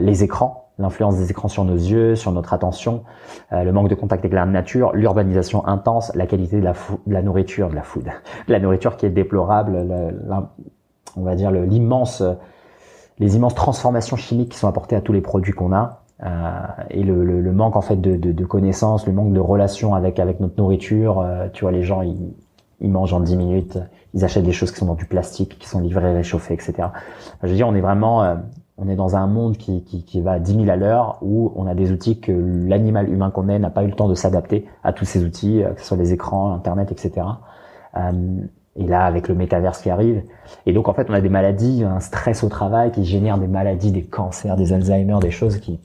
les écrans, l'influence des écrans sur nos yeux, sur notre attention, le manque de contact avec la nature, l'urbanisation intense, la qualité de la, de la nourriture, de la food, la nourriture qui est déplorable, on va dire l'immense les immenses transformations chimiques qui sont apportées à tous les produits qu'on a et le, le, le, manque en fait de, de, de, connaissances, le manque de relations avec avec notre nourriture. Euh, tu vois, les gens ils, ils mangent en 10 minutes, ils achètent des choses qui sont dans du plastique, qui sont livrées réchauffées, etc. Je veux dire, on est vraiment euh, on est dans un monde qui, qui, qui va à 10 000 à l'heure où on a des outils que l'animal humain qu'on est n'a pas eu le temps de s'adapter à tous ces outils, euh, que ce soit les écrans, Internet, etc. Euh, et là, avec le métaverse qui arrive. Et donc, en fait, on a des maladies, un stress au travail qui génère des maladies, des cancers, des Alzheimer, des choses qui,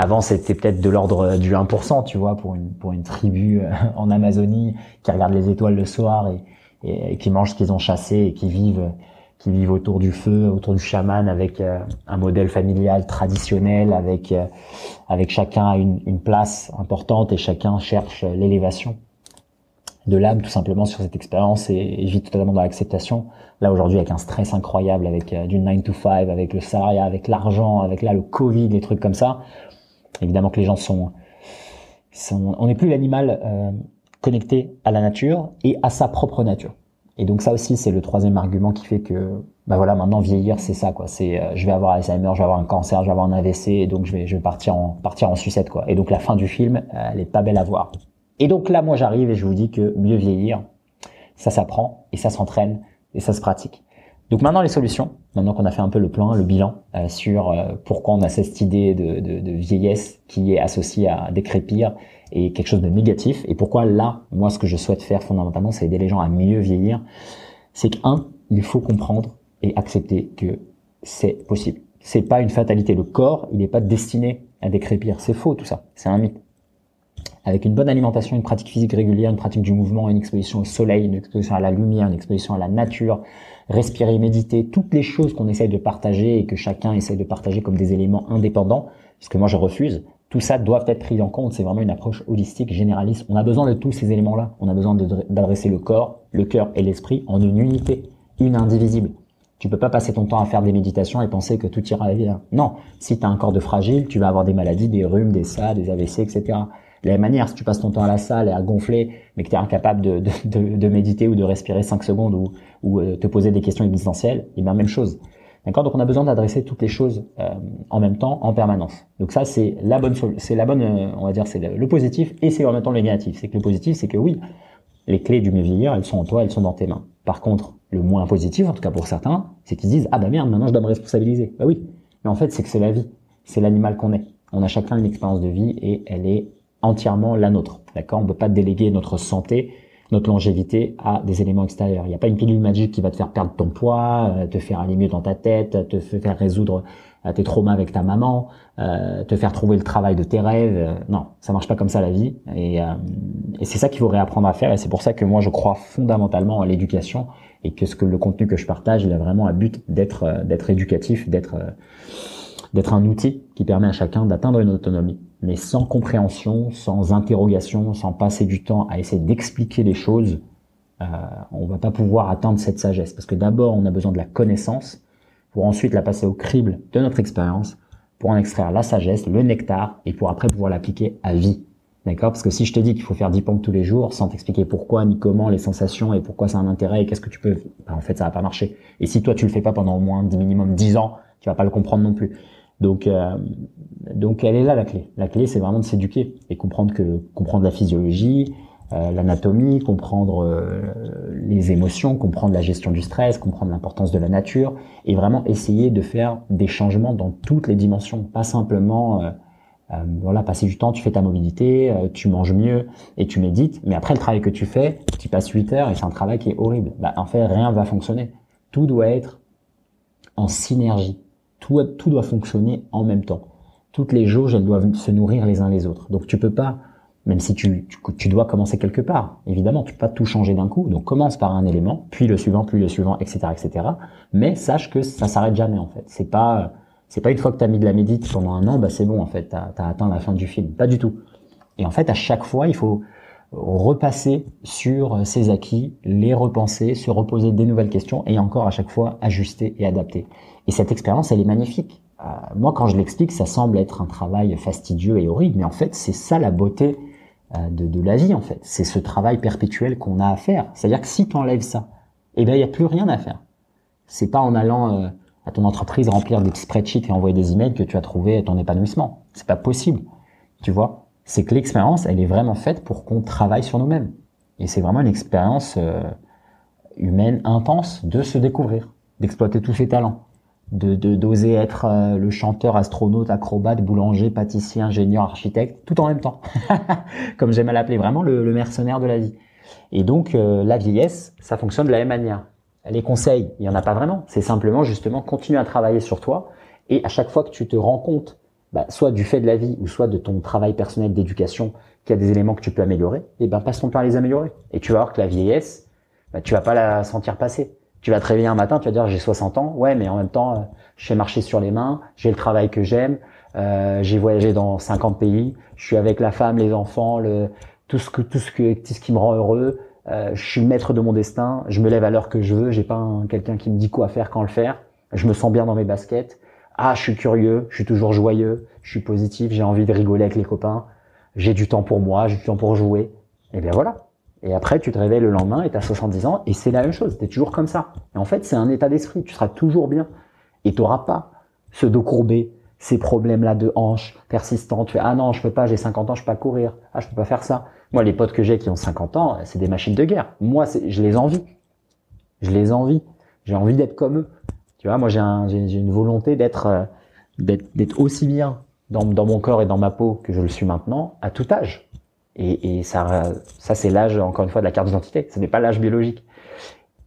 avant, c'était peut-être de l'ordre du 1%, tu vois, pour une, pour une tribu euh, en Amazonie qui regarde les étoiles le soir et, et, qui mange ce qu'ils ont chassé et qui vivent, qui vivent autour du feu, autour du chaman avec euh, un modèle familial traditionnel, avec, euh, avec chacun une, une place importante et chacun cherche l'élévation de l'âme tout simplement sur cette expérience et, et vis totalement dans l'acceptation. Là aujourd'hui avec un stress incroyable, avec euh, du 9 to 5, avec le salariat, avec l'argent, avec là le Covid, des trucs comme ça. Évidemment que les gens sont, sont on n'est plus l'animal euh, connecté à la nature et à sa propre nature. Et donc ça aussi c'est le troisième argument qui fait que bah voilà maintenant vieillir c'est ça quoi. C'est euh, je vais avoir Alzheimer, je vais avoir un cancer, je vais avoir un AVC et donc je vais je vais partir en partir en sucette quoi. Et donc la fin du film elle est pas belle à voir. Et donc là, moi, j'arrive et je vous dis que mieux vieillir, ça s'apprend et ça s'entraîne et ça se pratique. Donc maintenant les solutions, maintenant qu'on a fait un peu le plan, le bilan euh, sur euh, pourquoi on a cette idée de, vieillesse qui est associée à décrépir et quelque chose de négatif, et pourquoi là, moi ce que je souhaite faire fondamentalement, c'est aider les gens à mieux vieillir, c'est qu'un, il faut comprendre et accepter que c'est possible. C'est pas une fatalité. Le corps, il n'est pas destiné à décrépir. C'est faux tout ça. C'est un mythe avec une bonne alimentation, une pratique physique régulière, une pratique du mouvement, une exposition au soleil, une exposition à la lumière, une exposition à la nature, respirer, méditer, toutes les choses qu'on essaye de partager et que chacun essaye de partager comme des éléments indépendants, parce que moi je refuse, tout ça doit être pris en compte. C'est vraiment une approche holistique, généraliste. On a besoin de tous ces éléments-là. On a besoin d'adresser le corps, le cœur et l'esprit en une unité, une indivisible. Tu peux pas passer ton temps à faire des méditations et penser que tout ira bien. Non. Si tu as un corps de fragile, tu vas avoir des maladies, des rhumes, des SAD, des AVC, etc. De la même manière, si tu passes ton temps à la salle et à gonfler, mais que tu es incapable de, de, de, méditer ou de respirer 5 secondes ou, ou euh, te poser des questions existentielles, et bien même chose. D'accord? Donc on a besoin d'adresser toutes les choses euh, en même temps, en permanence. Donc ça c'est la bonne, c'est la bonne, euh, on va dire c'est le, positif et c'est en même temps le négatif. C'est que le positif, c'est que oui, les clés du mieux vieillir, elles sont en toi, elles sont dans tes mains. Par contre, le moins positif, en tout cas pour certains, c'est qu'ils disent ah bah merde, maintenant je dois me responsabiliser. Bah oui, mais en fait c'est que c'est la vie, c'est l'animal qu'on est. On a chacun une expérience de vie et elle est entièrement la nôtre. D'accord? On ne peut pas déléguer notre santé, notre longévité à des éléments extérieurs. Il n'y a pas une pilule magique qui va te faire perdre ton poids, euh, te faire aller mieux dans ta tête, te faire résoudre euh, tes traumas avec ta maman, euh, te faire trouver le travail de tes rêves. Non, ça marche pas comme ça la vie. Et, et c'est ça qu'il faut réapprendre à faire. Et c'est pour ça que moi je crois fondamentalement à l'éducation et que ce que le contenu que je partage, il a vraiment un but d'être d'être éducatif, d'être d'être un outil qui permet à chacun d'atteindre une autonomie mais sans compréhension, sans interrogation, sans passer du temps à essayer d'expliquer les choses, euh, on va pas pouvoir atteindre cette sagesse. Parce que d'abord, on a besoin de la connaissance, pour ensuite la passer au crible de notre expérience, pour en extraire la sagesse, le nectar, et pour après pouvoir l'appliquer à vie. D'accord? Parce que si je te dis qu'il faut faire 10 pompes tous les jours, sans t'expliquer pourquoi, ni comment, les sensations, et pourquoi a un intérêt, et qu'est-ce que tu peux... Ben, en fait, ça va pas marcher. Et si toi, tu le fais pas pendant au moins minimum 10 ans, tu vas pas le comprendre non plus. Donc, euh, donc elle est là la clé. La clé, c'est vraiment de s'éduquer et comprendre que comprendre la physiologie, euh, l'anatomie, comprendre euh, les émotions, comprendre la gestion du stress, comprendre l'importance de la nature, et vraiment essayer de faire des changements dans toutes les dimensions, pas simplement euh, voilà passer du temps, tu fais ta mobilité, tu manges mieux et tu médites, mais après le travail que tu fais, tu passes 8 heures et c'est un travail qui est horrible. Bah, en fait, rien va fonctionner. Tout doit être en synergie. Tout, tout doit fonctionner en même temps toutes les jauges, elles doivent se nourrir les uns les autres. Donc tu peux pas, même si tu, tu, dois commencer quelque part, évidemment, tu peux pas tout changer d'un coup. Donc commence par un élément, puis le suivant, puis le suivant, etc., etc. Mais sache que ça s'arrête jamais en fait. C'est pas, c'est pas une fois que tu as mis de la médite pendant un an, bah c'est bon en fait, tu as, atteint la fin du film. Pas du tout. Et en fait, à chaque fois, il faut repasser sur ses acquis, les repenser, se reposer des nouvelles questions et encore à chaque fois ajuster et adapter. Et cette expérience, elle est magnifique. Euh, moi, quand je l'explique, ça semble être un travail fastidieux et horrible, mais en fait, c'est ça la beauté euh, de, de, la vie, en fait. C'est ce travail perpétuel qu'on a à faire. C'est-à-dire que si tu enlèves ça, eh bien, il n'y a plus rien à faire. C'est pas en allant euh, à ton entreprise remplir des spreadsheets et envoyer des emails que tu as trouvé ton épanouissement. C'est pas possible. Tu vois? C'est que l'expérience, elle est vraiment faite pour qu'on travaille sur nous-mêmes. Et c'est vraiment une expérience humaine intense de se découvrir, d'exploiter tous ses talents de d'oser être euh, le chanteur, astronaute, acrobate, boulanger, pâtissier, ingénieur, architecte, tout en même temps. Comme j'aime à l'appeler, vraiment le, mercenaire de la vie. Et donc euh, la vieillesse, ça fonctionne de la même manière. Les conseils, il y en a pas vraiment. C'est simplement justement continuer à travailler sur toi et à chaque fois que tu te rends compte, bah, soit du fait de la vie ou soit de ton travail personnel d'éducation, qu'il y a des éléments que tu peux améliorer, et eh ben passe ton temps à les améliorer. Et tu vas voir que la vieillesse, bah, tu vas pas la sentir passer tu vas te réveiller un matin, tu vas dire j'ai 60 ans, ouais, mais en même temps, euh, je sais marcher sur les mains, j'ai le travail que j'aime, euh, j'ai voyagé dans 50 pays, je suis avec la femme, les enfants, tout ce que tout ce qui me rend heureux, euh, je suis maître de mon destin, je me lève à l'heure que je veux, j'ai pas quelqu'un qui me dit quoi faire, quand le faire, je me sens bien dans mes baskets, ah, je suis curieux, je suis toujours joyeux, je suis positif, j'ai envie de rigoler avec les copains, j'ai du temps pour moi, j'ai du temps pour jouer, et bien voilà. Et après, tu te réveilles le lendemain et tu as 70 ans et c'est la même chose. Tu es toujours comme ça. Et en fait, c'est un état d'esprit. Tu seras toujours bien. Et tu n'auras pas ce dos courbé, ces problèmes-là de hanches persistants. Tu fais, ah non, je peux pas, j'ai 50 ans, je peux pas courir. Ah, je peux pas faire ça. Moi, les potes que j'ai qui ont 50 ans, c'est des machines de guerre. Moi, je les envie. Je les envie. j'ai envie d'être comme eux. Tu vois, moi j'ai un, une volonté d'être euh, aussi bien dans, mon corps et dans ma peau que je le suis maintenant à tout âge. Et, et ça, ça c'est l'âge encore une fois de la carte d'identité. Ce n'est pas l'âge biologique.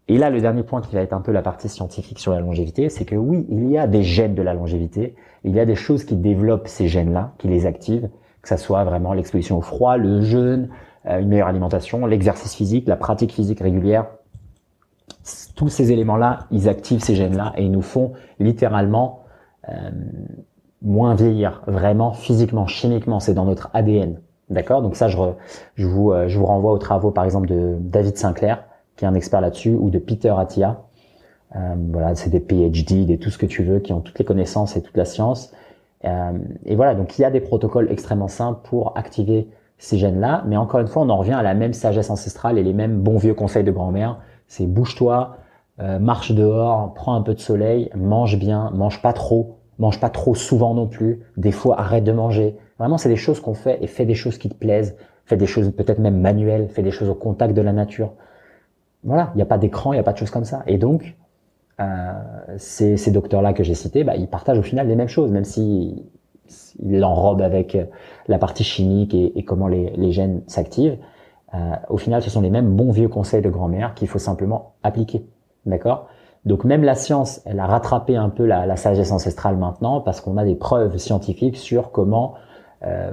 Et là, le dernier point qui va être un peu la partie scientifique sur la longévité, c'est que oui, il y a des gènes de la longévité. Il y a des choses qui développent ces gènes-là, qui les activent, que ça soit vraiment l'exposition au froid, le jeûne, euh, une meilleure alimentation, l'exercice physique, la pratique physique régulière. Tous ces éléments-là, ils activent ces gènes-là et ils nous font littéralement euh, moins vieillir, vraiment physiquement, chimiquement, c'est dans notre ADN. D'accord Donc ça, je, je, vous, euh, je vous renvoie aux travaux, par exemple, de David Sinclair, qui est un expert là-dessus, ou de Peter Attia. Euh, voilà, c'est des PhD, des tout ce que tu veux, qui ont toutes les connaissances et toute la science. Euh, et voilà, donc il y a des protocoles extrêmement simples pour activer ces gènes-là. Mais encore une fois, on en revient à la même sagesse ancestrale et les mêmes bons vieux conseils de grand-mère. C'est bouge-toi, euh, marche dehors, prends un peu de soleil, mange bien, mange pas trop, mange pas trop souvent non plus. Des fois, arrête de manger. Vraiment, c'est des choses qu'on fait et fais des choses qui te plaisent. Fais des choses peut-être même manuelles, fais des choses au contact de la nature. Voilà, il n'y a pas d'écran, il n'y a pas de choses comme ça. Et donc, euh, ces, ces docteurs-là que j'ai cités, bah, ils partagent au final les mêmes choses, même si ils l'enrobent avec la partie chimique et, comment les, les gènes s'activent. Euh, au final, ce sont les mêmes bons vieux conseils de grand-mère qu'il faut simplement appliquer. D'accord? Donc même la science, elle a rattrapé un peu la, la sagesse ancestrale maintenant parce qu'on a des preuves scientifiques sur comment euh,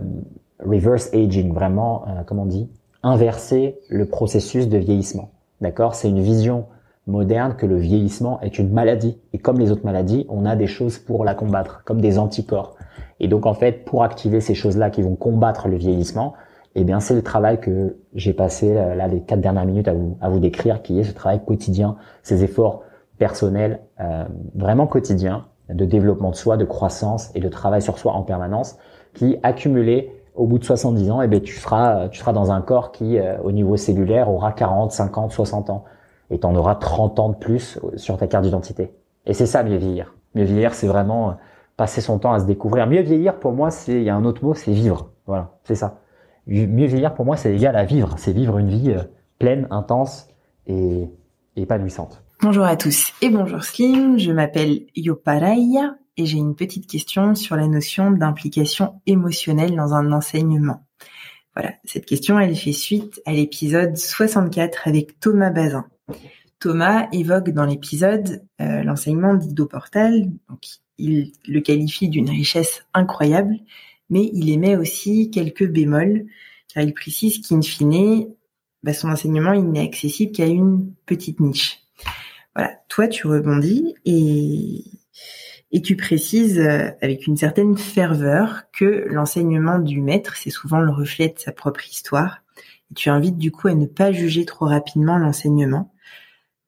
reverse aging, vraiment, euh, comment on dit, inverser le processus de vieillissement. D'accord? C'est une vision moderne que le vieillissement est une maladie. Et comme les autres maladies, on a des choses pour la combattre, comme des anticorps. Et donc en fait, pour activer ces choses-là qui vont combattre le vieillissement, eh bien c'est le travail que j'ai passé euh, là les quatre dernières minutes à vous, à vous décrire, qui est ce travail quotidien, ces efforts personnels euh, vraiment quotidiens de développement de soi, de croissance et de travail sur soi en permanence, qui accumulés au bout de 70 ans, eh bien, tu seras, tu seras dans un corps qui, euh, au niveau cellulaire, aura 40, 50, 60 ans. Et tu en auras 30 ans de plus sur ta carte d'identité. Et c'est ça, mieux vieillir. Mieux vieillir, c'est vraiment passer son temps à se découvrir. Mieux vieillir, pour moi, c'est, il y a un autre mot, c'est vivre. Voilà, c'est ça. Mieux vieillir, pour moi, c'est égal à vivre. C'est vivre une vie euh, pleine, intense et épanouissante. Bonjour à tous et bonjour Slim, je m'appelle Yoparaya et j'ai une petite question sur la notion d'implication émotionnelle dans un enseignement. Voilà, cette question, elle fait suite à l'épisode 64 avec Thomas Bazin. Thomas évoque dans l'épisode euh, l'enseignement d'Ido Portal, donc il le qualifie d'une richesse incroyable, mais il émet aussi quelques bémols, car il précise qu'in fine, bah, son enseignement il n'est accessible qu'à une petite niche. Voilà, toi tu rebondis et, tu précises euh, avec une certaine ferveur que l'enseignement du maître, c'est souvent le reflet de sa propre histoire. Et tu invites du coup à ne pas juger trop rapidement l'enseignement,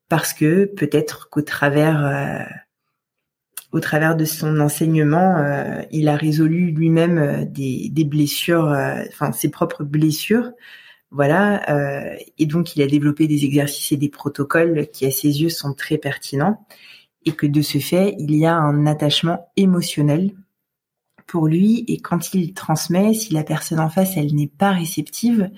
parce que peut-être qu'au travers euh, au travers de son enseignement, euh, il a résolu lui-même des, des, blessures, enfin ses propres blessures, voilà, et donc il a développé des exercices et des protocoles qui à ses yeux sont très pertinents, et que de ce fait, il y a un attachement émotionnel pour lui, et quand il transmet, si la personne en face, elle n'est pas réceptive,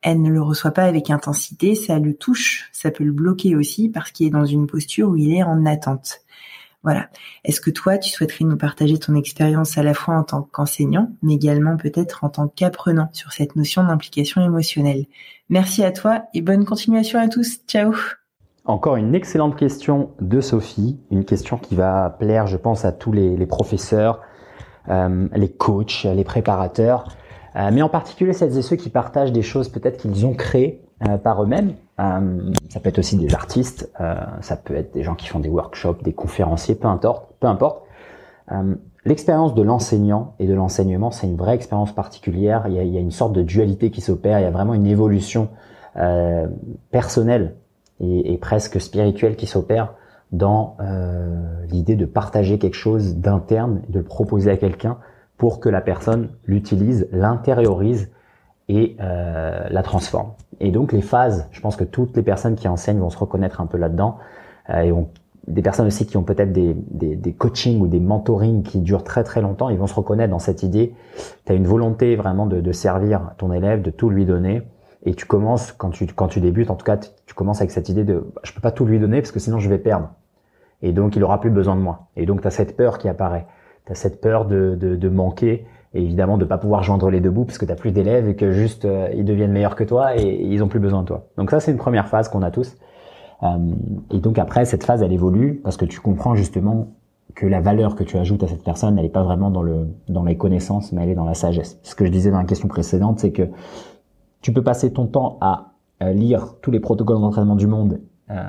elle ne le reçoit pas avec intensité, ça le touche, ça peut le bloquer aussi parce qu'il est dans une posture où il est en attente. Voilà. Est-ce que toi, tu souhaiterais nous partager ton expérience à la fois en tant qu'enseignant, mais également peut-être en tant qu'apprenant sur cette notion d'implication émotionnelle? Merci à toi et bonne continuation à tous. Ciao encore une excellente question de Sophie, une question qui va plaire, je pense, à tous les, professeurs, euh, les coachs, les préparateurs, euh, mais en particulier celles et ceux qui partagent des choses peut-être qu'ils ont créées euh, par eux-mêmes. Euh, ça peut être aussi des artistes, euh, ça peut être des gens qui font des workshops, des conférenciers, peu importe. Peu importe. L'expérience de l'enseignant et de l'enseignement, c'est une vraie expérience particulière. Il y, a, il y, a, une sorte de dualité qui s'opère. Il y a vraiment une évolution personnelle et, et, presque spirituelle qui s'opère dans l'idée de partager quelque chose d'interne, de le proposer à quelqu'un pour que la personne l'utilise, l'intériorise et euh, la transforme. Et donc les phases, je pense que toutes les personnes qui enseignent vont se reconnaître un peu là-dedans. Euh, et des personnes aussi qui ont peut-être des, des, des coachings ou des mentorings qui durent très très longtemps, ils vont se reconnaître dans cette idée. Tu as une volonté vraiment de, de, servir ton élève, de tout lui donner. Et tu commences, quand tu, quand tu débutes, en tout cas, tu commences avec cette idée de je peux pas tout lui donner parce que sinon je vais perdre. et donc il aura plus besoin de moi. Et donc tu as cette peur qui apparaît. Tu as cette peur de, de, de, manquer et évidemment de pas pouvoir joindre les deux bouts parce que tu plus d'élèves et que juste euh, ils deviennent meilleurs que toi et, ils ont plus besoin de toi. Donc ça c'est une première phase qu'on a tous. Euh, et donc après cette phase elle évolue parce que tu comprends justement que la valeur que tu ajoutes à cette personne, elle n'est pas vraiment dans le dans les connaissances, mais elle est dans la sagesse. Ce que je disais dans la question précédente, c'est que tu peux passer ton temps à lire tous les protocoles d'entraînement du monde, euh,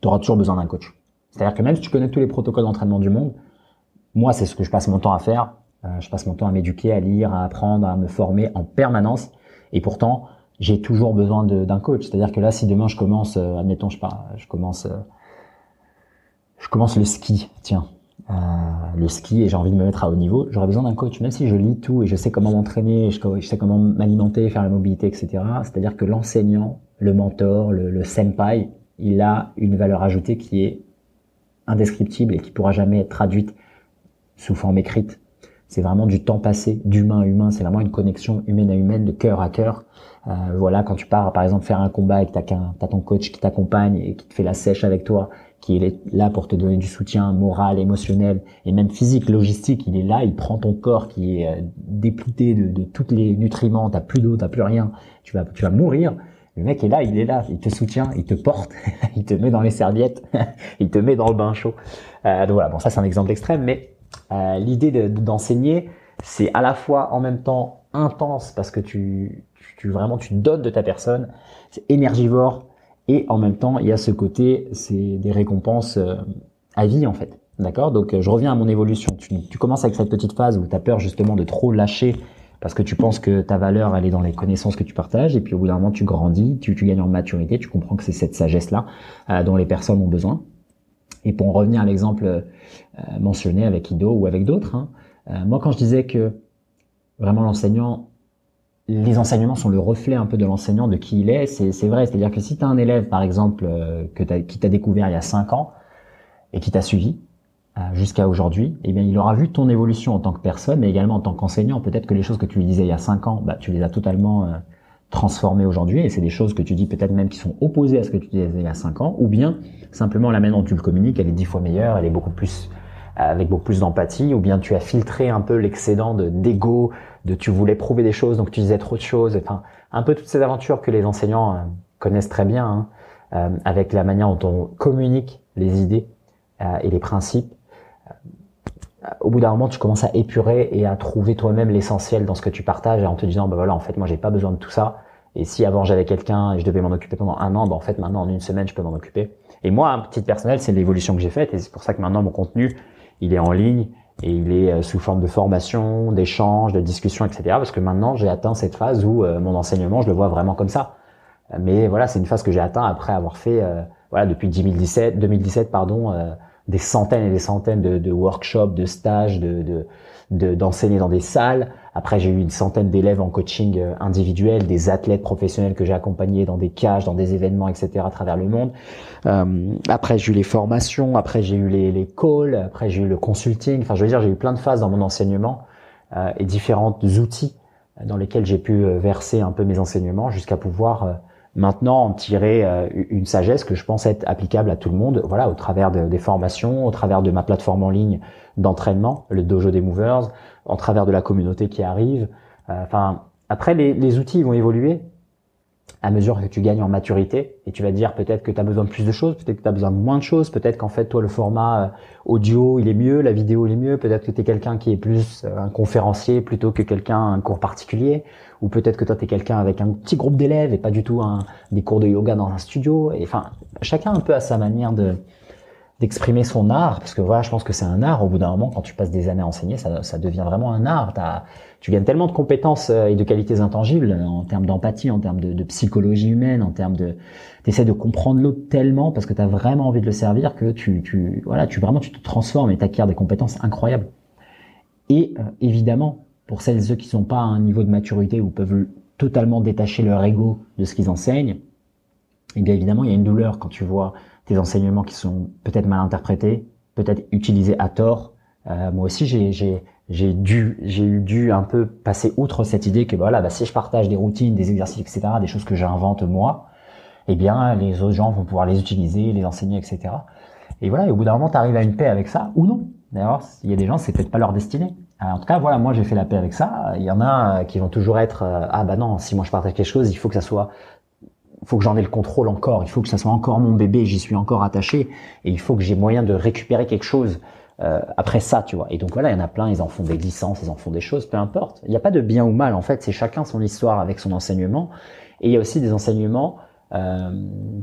tu auras toujours besoin d'un coach. C'est-à-dire que même si tu connais tous les protocoles d'entraînement du monde, moi, c'est ce que je passe mon temps à faire. Euh, je passe mon temps à m'éduquer, à lire, à apprendre, à me former en permanence. Et pourtant, j'ai toujours besoin d'un coach. C'est-à-dire que là, si demain je commence, euh, admettons, je, pas, je commence, euh, je commence le ski, tiens, euh, le ski et j'ai envie de me mettre à haut niveau, j'aurais besoin d'un coach. Même si je lis tout et je sais comment m'entraîner, je, je, sais comment m'alimenter, faire la mobilité, etc. C'est-à-dire que l'enseignant, le mentor, le, le senpai, il a une valeur ajoutée qui est indescriptible et qui pourra jamais être traduite sous forme écrite. C'est vraiment du temps passé, d'humain à humain. C'est vraiment une connexion humaine à humaine, de cœur à cœur. Euh, voilà, quand tu pars, par exemple, faire un combat et que t'as as ton coach qui t'accompagne et qui te fait la sèche avec toi, qui est là pour te donner du soutien moral, émotionnel et même physique, logistique. Il est là, il prend ton corps qui est euh, déplité de, de tous les nutriments. T'as plus d'eau, t'as plus rien. Tu vas, tu vas mourir. Le mec est là, il est là, il te soutient, il te porte, il te met dans les serviettes, il te met dans le bain chaud. Euh, donc voilà, bon ça c'est un exemple extrême, mais euh, l'idée d'enseigner, c'est à la fois en même temps intense parce que tu, vraiment tu donnes de ta personne, c'est énergivore et en même temps il y a ce côté, c'est des récompenses euh, à vie en fait. D'accord? Donc euh, je reviens à mon évolution. Tu, commences avec cette petite phase où tu as peur justement de trop lâcher parce que tu penses que ta valeur, elle est dans les connaissances que tu partages, et puis au bout d'un moment, tu grandis, tu, gagnes en maturité, tu comprends que c'est cette sagesse-là euh, dont les personnes ont besoin. Et pour en revenir à l'exemple euh, mentionné avec Ido ou avec d'autres, hein, euh, moi quand je disais que vraiment l'enseignant, les enseignements sont le reflet un peu de l'enseignant, de qui il est, c'est vrai. C'est-à-dire que si tu as un élève, par exemple, que qui t'a découvert il y a 5 ans et qui t'a suivi, euh, jusqu'à aujourd'hui, eh bien, il aura vu ton évolution en tant que personne, mais également en tant qu'enseignant. Peut-être que les choses que tu lui disais il y a cinq ans, bah, tu les as totalement euh, transformées aujourd'hui, et c'est des choses que tu dis peut-être même qui sont opposées à ce que tu disais il y a cinq ans, ou bien simplement la manière dont tu le communiques, elle est dix fois meilleure, elle est beaucoup plus euh, avec beaucoup plus d'empathie, ou bien tu as filtré un peu l'excédent de d'ego, de tu voulais prouver des choses, donc tu disais trop de choses, enfin un peu toutes ces aventures que les enseignants connaissent très bien, hein, avec la manière dont on communique les idées et les principes au bout d'un moment, tu commences à épurer et à trouver toi-même l'essentiel dans ce que tu partages en te disant, bah voilà, en fait, moi, j'ai pas besoin de tout ça. Et si avant j'avais quelqu'un et je devais m'en occuper pendant un an, bah en fait, maintenant, en une semaine, je peux m'en occuper. Et moi, un petit personnel, c'est l'évolution que j'ai faite et c'est pour ça que maintenant, mon contenu, il est en ligne et il est euh, sous forme de formation, d'échange, de discussion, etc. Parce que maintenant, j'ai atteint cette phase où euh, mon enseignement, je le vois vraiment comme ça. Mais voilà, c'est une phase que j'ai atteint après avoir fait, euh, voilà, depuis 2017, 2017, pardon, des centaines et des centaines de, de workshops, de stages, de d'enseigner dans des salles. Après, j'ai eu une centaine d'élèves en coaching euh, individuel, des athlètes professionnels que j'ai accompagnés dans des cages, dans des événements, etc. à travers le monde. Euh, après, j'ai eu les formations. Après, j'ai eu les, les calls. Après, j'ai eu le consulting. Enfin, je veux dire, j'ai eu plein de phases dans mon enseignement euh, et différents outils dans lesquels j'ai pu euh, verser un peu mes enseignements jusqu'à pouvoir euh, maintenant en tirer euh, une sagesse que je pense être applicable à tout le monde, voilà, au travers des formations, au travers de ma plateforme en ligne d'entraînement, le Dojo des Movers, en travers de la communauté qui arrive. Euh, enfin, après, les, les outils vont évoluer, à mesure que tu gagnes en maturité et tu vas dire peut-être que tu as besoin de plus de choses, peut-être que tu as besoin de moins de choses, peut-être qu'en fait toi le format euh, audio il est mieux, la vidéo il est mieux, peut-être que tu es quelqu'un qui est plus euh, un conférencier plutôt que quelqu'un un cours particulier ou peut-être que toi tu es quelqu'un avec un petit groupe d'élèves et pas du tout un, des cours de yoga dans un studio et enfin chacun un peu à sa manière de d'exprimer son art parce que voilà je pense que c'est un art au bout d'un moment quand tu passes des années à enseigner ça, ça devient vraiment un art. As, tu gagnes tellement de compétences euh, et de qualités intangibles en termes d'empathie en termes de, psychologie humaine en termes de essaies de comprendre l'autre tellement parce que tu as vraiment envie de le servir que tu, tu voilà tu vraiment tu te transformes et acquiers des compétences incroyables. Et euh, évidemment pour celles et ceux qui sont pas à un niveau de maturité où peuvent totalement détacher leur ego de ce qu'ils enseignent et eh bien évidemment il y a une douleur quand tu vois des enseignements qui sont peut-être mal interprétés, peut-être utilisés à tort. Euh, moi aussi, j'ai, dû, j'ai eu dû un peu passer outre cette idée que voilà, bah, si je partage des routines, des exercices, etc., des choses que j'invente moi, eh bien, les autres gens vont pouvoir les utiliser, les enseigner, etc. Et voilà, et au bout d'un moment, tu arrives à une paix avec ça, ou non. D'ailleurs, il y a des gens, c'est peut-être pas leur destinée. en tout cas, voilà, moi j'ai fait la paix avec ça. Il y en a qui vont toujours être ah bah non, si moi je partage quelque chose, il faut que ça soit faut que j'en ai le contrôle encore, il faut que ça soit encore mon bébé, j'y suis encore attaché, et il faut que j'ai moyen de récupérer quelque chose euh, après ça, tu vois. Et donc voilà, il y en a plein, ils en font des licences, ils en font des choses, peu importe. Il n'y a pas de bien ou mal, en fait, c'est chacun son histoire avec son enseignement. Et il y a aussi des enseignements, euh,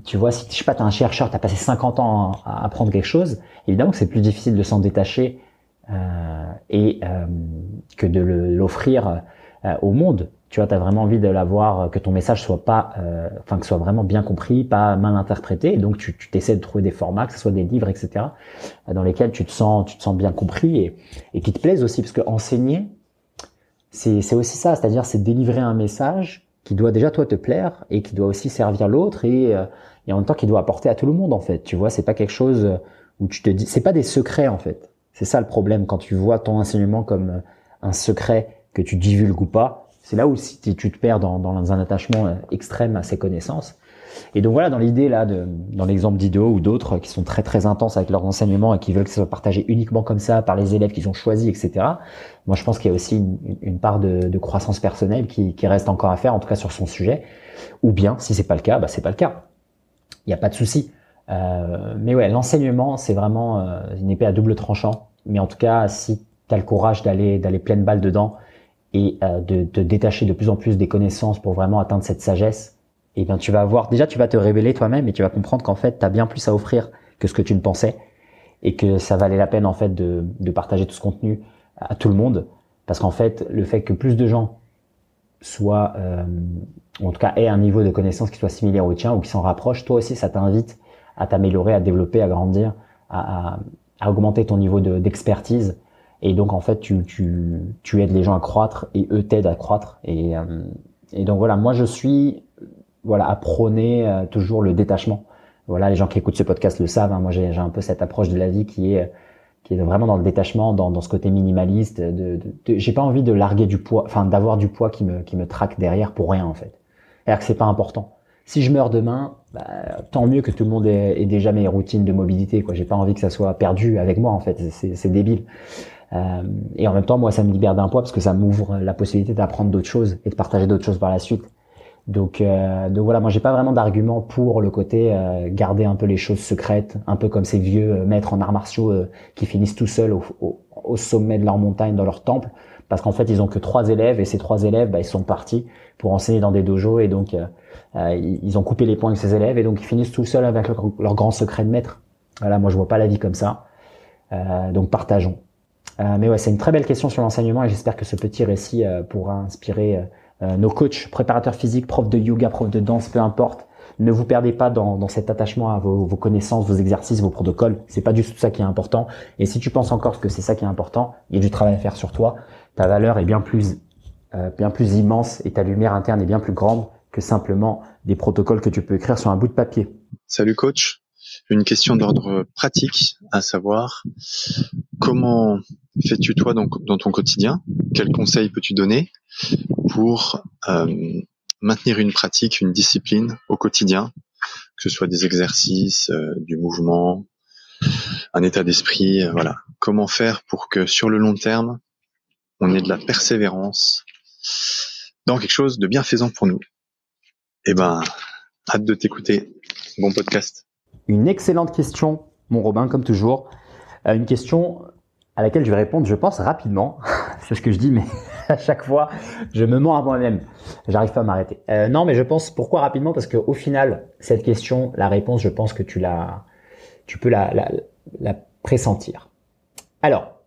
tu vois, si je sais pas, t'es un chercheur, t'as passé 50 ans à apprendre quelque chose, évidemment que c'est plus difficile de s'en détacher euh, et euh, que de l'offrir euh, au monde tu vois, tu as vraiment envie de l'avoir, que ton message soit pas, euh, que soit vraiment bien compris, pas mal interprété. Et donc tu, tu de trouver des formats, que ce soit des livres, etc., dans lesquels tu te sens, tu te sens bien compris et, qui te plaisent aussi, parce que enseigner, c'est, aussi ça, c'est-à-dire c'est délivrer un message qui doit déjà toi te plaire et qui doit aussi servir l'autre et, euh, et en même temps qui doit apporter à tout le monde en fait. Tu vois, c'est pas quelque chose où tu te dis, c'est pas des secrets en fait. C'est ça le problème quand tu vois ton enseignement comme un secret que tu divulgues ou pas c'est là où si tu te perds dans, un attachement euh, extrême à ces connaissances. Et donc voilà, dans l'idée là, de, dans l'exemple d'Ido ou d'autres qui sont très très intenses avec leurs enseignements et qui veulent que ça soit partagé uniquement comme ça par les élèves qu'ils ont choisis, etc. Moi, je pense qu'il y a aussi une, part de, croissance personnelle qui, qui, reste encore à faire, en tout cas sur son sujet. Ou bien, si c'est pas le cas, bah c'est pas le cas. Il n'y a pas de souci. Euh, mais ouais, l'enseignement, c'est vraiment euh, une épée à double tranchant. Mais en tout cas, si tu as le courage d'aller d'aller pleine balle dedans et euh, de te détacher de plus en plus des connaissances pour vraiment atteindre cette sagesse, eh bien tu vas avoir déjà tu vas te révéler toi-même et tu vas comprendre qu'en fait tu as bien plus à offrir que ce que tu ne pensais et que ça valait la peine en fait de, de partager tout ce contenu à tout le monde. Parce qu'en fait le fait que plus de gens soient euh, en tout cas aient un niveau de connaissance qui soit similaire au tien ou qui s'en rapproche, toi aussi ça t'invite à t'améliorer, à développer, à grandir, à, à augmenter ton niveau d'expertise et donc en fait, tu, tu, tu aides les gens à croître et eux t'aident à croître. Et, euh, et donc voilà, moi je suis voilà à prôner euh, toujours le détachement. Voilà, les gens qui écoutent ce podcast le savent. Hein, moi j'ai un peu cette approche de la vie qui est qui est vraiment dans le détachement, dans, dans ce côté minimaliste. De, de, j'ai pas envie de larguer du poids, enfin d'avoir du poids qui me qui me traque derrière pour rien en fait. Alors que c'est pas important. Si je meurs demain, bah, tant mieux que tout le monde ait, ait déjà mes routines de mobilité. Quoi, j'ai pas envie que ça soit perdu avec moi en fait. C'est débile. Euh, et en même temps, moi, ça me libère d'un poids parce que ça m'ouvre la possibilité d'apprendre d'autres choses et de partager d'autres choses par la suite. Donc, euh, donc voilà, moi j'ai pas vraiment d'argument pour le côté euh, garder un peu les choses secrètes, un peu comme ces vieux euh, maîtres en arts martiaux euh, qui finissent tout seuls au, au, au, sommet de leur montagne dans leur temple, parce qu'en fait ils ont que trois élèves et ces trois élèves, bah, ils sont partis pour enseigner dans des dojos et donc ils ont coupé les poings de ces élèves et donc ils finissent tout seuls avec leur, leur, grand secret de maître. Voilà, moi je vois pas la vie comme ça. donc partageons. Euh, mais ouais, c'est une très belle question sur l'enseignement et j'espère que ce petit récit euh, pourra inspirer euh, nos coachs, préparateurs physiques, profs de yoga, profs de danse, peu importe. Ne vous perdez pas dans, dans cet attachement à vos, vos, connaissances, vos exercices, vos protocoles. C'est pas du tout ça qui est important. Et si tu penses encore que c'est ça qui est important, il y a du travail à faire sur toi. Ta valeur est bien plus, euh, bien plus immense et ta lumière interne est bien plus grande que simplement des protocoles que tu peux écrire sur un bout de papier. Salut coach. Une question d'ordre pratique, à savoir comment fais-tu toi dans, dans, ton quotidien? Quels conseils peux-tu donner pour euh, maintenir une pratique, une discipline au quotidien, que ce soit des exercices, euh, du mouvement, un état d'esprit, euh, voilà. Comment faire pour que sur le long terme, on ait de la persévérance dans quelque chose de bienfaisant pour nous? Eh ben, hâte de t'écouter. Bon podcast. Une excellente question, mon Robin, comme toujours. Une question à laquelle je vais répondre, je pense, rapidement. C'est ce que je dis, mais à chaque fois, je me mens à moi-même. J'arrive pas à m'arrêter. Euh, non, mais je pense pourquoi rapidement? Parce qu'au final, cette question, la réponse, je pense que tu la, tu peux la, la, la pressentir. Alors,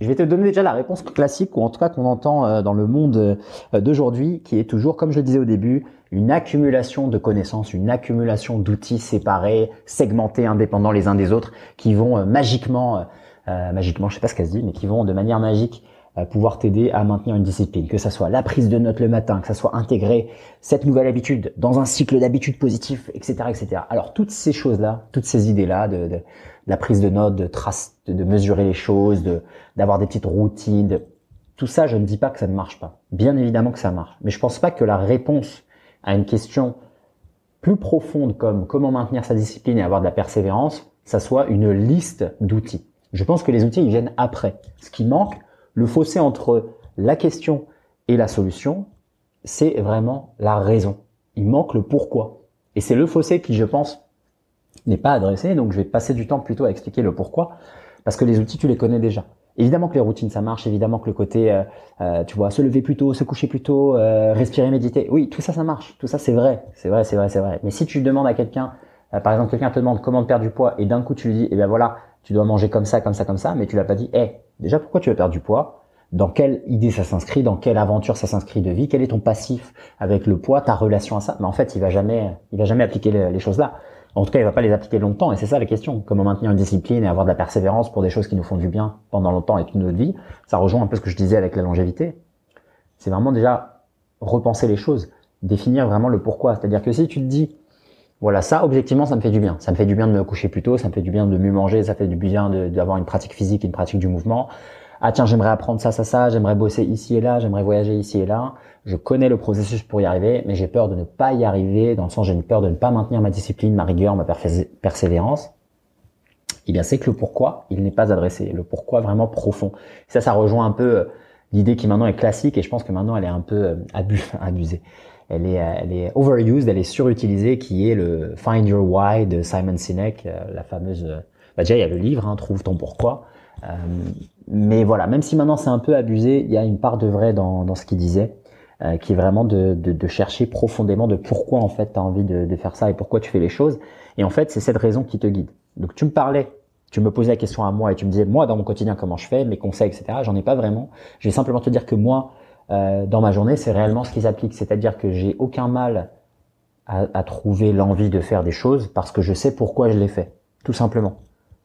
je vais te donner déjà la réponse classique, ou en tout cas qu'on entend euh, dans le monde euh, d'aujourd'hui, qui est toujours, comme je le disais au début, une accumulation de connaissances, une accumulation d'outils séparés, segmentés, indépendants les uns des autres, qui vont magiquement euh, magiquement, je sais pas ce qu'elle se dit, mais qui vont de manière magique euh, pouvoir t'aider à maintenir une discipline, que ça soit la prise de notes le matin, que ça soit intégrer cette nouvelle habitude dans un cycle d'habitudes positifs, etc., etc. Alors toutes ces choses-là, toutes ces idées-là, de, de, la prise de notes, de trace, de, de mesurer les choses, de d'avoir des petites routines, tout ça, je ne dis pas que ça ne marche pas. Bien évidemment que ça marche, mais je pense pas que la réponse à une question plus profonde comme comment maintenir sa discipline et avoir de la persévérance ça soit une liste d'outils. Je pense que les outils, ils viennent après. Ce qui manque, le fossé entre la question et la solution, c'est vraiment la raison. Il manque le pourquoi. Et c'est le fossé qui, je pense, n'est pas adressé. Donc, je vais passer du temps plutôt à expliquer le pourquoi. Parce que les outils, tu les connais déjà. Évidemment que les routines, ça marche. Évidemment que le côté, euh, euh, tu vois, se lever plus tôt, se coucher plus tôt, euh, respirer, méditer. Oui, tout ça, ça marche. Tout ça, c'est vrai. C'est vrai, c'est vrai, c'est vrai. Mais si tu demandes à quelqu'un, par exemple, quelqu'un te demande comment perdre du poids et d'un coup, tu lui dis, eh bien voilà, tu dois manger comme ça, comme ça, comme ça, mais tu l'as pas dit, eh, déjà, pourquoi tu veux perdre du poids? Dans quelle idée ça s'inscrit? Dans quelle aventure ça s'inscrit de vie? Quel est ton passif avec le poids, ta relation à ça? Mais en fait, il va jamais, il va jamais appliquer les choses là. En tout cas, il va pas les appliquer longtemps, et c'est ça la question. Comment maintenir une discipline et avoir de la persévérance pour des choses qui nous font du bien pendant longtemps et toute notre vie. Ça rejoint un peu ce que je disais avec la longévité. C'est vraiment déjà repenser les choses, définir vraiment le pourquoi. C'est-à-dire que si tu te dis, voilà, ça, objectivement, ça me fait du bien. Ça me fait du bien de me coucher plus tôt, ça me fait du bien de mieux manger, ça fait du bien d'avoir une pratique physique, une pratique du mouvement. Ah tiens, j'aimerais apprendre ça, ça, ça, j'aimerais bosser ici et là, j'aimerais voyager ici et là je connais le processus pour y arriver, mais j'ai peur de ne pas y arriver, dans le sens j'ai peur de ne pas maintenir ma discipline, ma rigueur, ma persévérance. Eh bien, c'est que le pourquoi, il n'est pas adressé. Le pourquoi vraiment profond. Ça, ça rejoint un peu euh, l'idée qui maintenant est classique, et je pense que maintenant elle est un peu euh, abusée. Elle est, euh, elle est overused, elle est surutilisée, qui est le Find Your Why de Simon Sinek, la fameuse. Bah déjà, il y a le livre, hein, Trouve ton pourquoi. mais voilà, même si maintenant c'est un peu abusé, il y a une part de vrai dans, dans ce qu'il disait. Euh, qui est vraiment de, de, de, chercher profondément de pourquoi en fait tu as envie de, de, faire ça et pourquoi tu fais les choses. Et en fait, c'est cette raison qui te guide. Donc tu me parlais, tu me posais la question à moi et tu me disais moi dans mon quotidien comment je fais, mes conseils, etc. J'en ai pas vraiment. Je vais simplement te dire que moi, euh, dans ma journée, c'est réellement ce qui s'applique. C'est-à-dire que j'ai aucun mal à, à trouver l'envie de faire des choses parce que je sais pourquoi je les fais, tout simplement.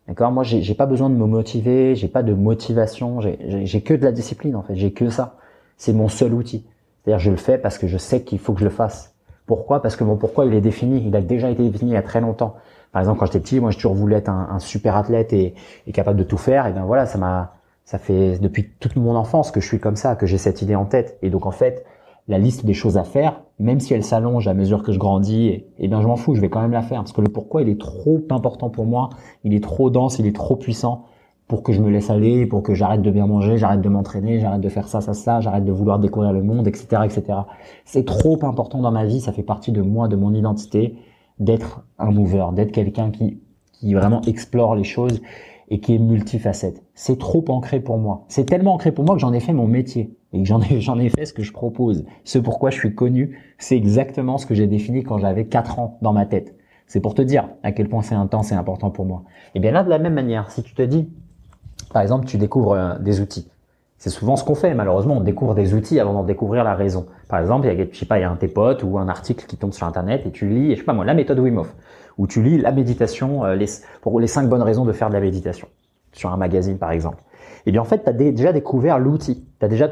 D'accord? Moi, j'ai pas besoin de me motiver, j'ai pas de motivation, j'ai que de la discipline en fait, j'ai que ça. C'est mon seul outil. C'est-à-dire, je le fais parce que je sais qu'il faut que je le fasse. Pourquoi? Parce que mon pourquoi, il est défini. Il a déjà été défini il y a très longtemps. Par exemple, quand j'étais petit, moi, j'ai toujours voulu être un, super athlète et, capable de tout faire. Et bien voilà, ça m'a, ça fait depuis toute mon enfance que je suis comme ça, que j'ai cette idée en tête. Et donc, en fait, la liste des choses à faire, même si elle s'allonge à mesure que je grandis, et, et bien, je m'en fous, je vais quand même la faire. Parce que le pourquoi, il est trop important pour moi. Il est trop dense, il est trop puissant pour que je me laisse aller, pour que j'arrête de bien manger, j'arrête de m'entraîner, j'arrête de faire ça, ça, ça, j'arrête de vouloir découvrir le monde, etc., etc. C'est trop important dans ma vie, ça fait partie de moi, de mon identité, d'être un mover, d'être quelqu'un qui, qui vraiment explore les choses et qui est multifacette. C'est trop ancré pour moi. C'est tellement ancré pour moi que j'en ai fait mon métier et j'en ai, j'en ai fait ce que je propose. Ce pourquoi je suis connu, c'est exactement ce que j'ai défini quand j'avais 4 ans dans ma tête. C'est pour te dire à quel point c'est intense et important pour moi. Et bien là, de la même manière, si tu te dis, par exemple, tu découvres euh, des outils. C'est souvent ce qu'on fait, malheureusement, on découvre des outils avant d'en découvrir la raison. Par exemple, il y a, je sais pas, il y a un tes potes ou un article qui tombe sur Internet et tu lis, je sais pas moi, la méthode Wim ou tu lis la méditation, euh, les, pour les cinq bonnes raisons de faire de la méditation, sur un magazine par exemple. Et eh bien en fait, tu as déjà découvert l'outil, tu as déjà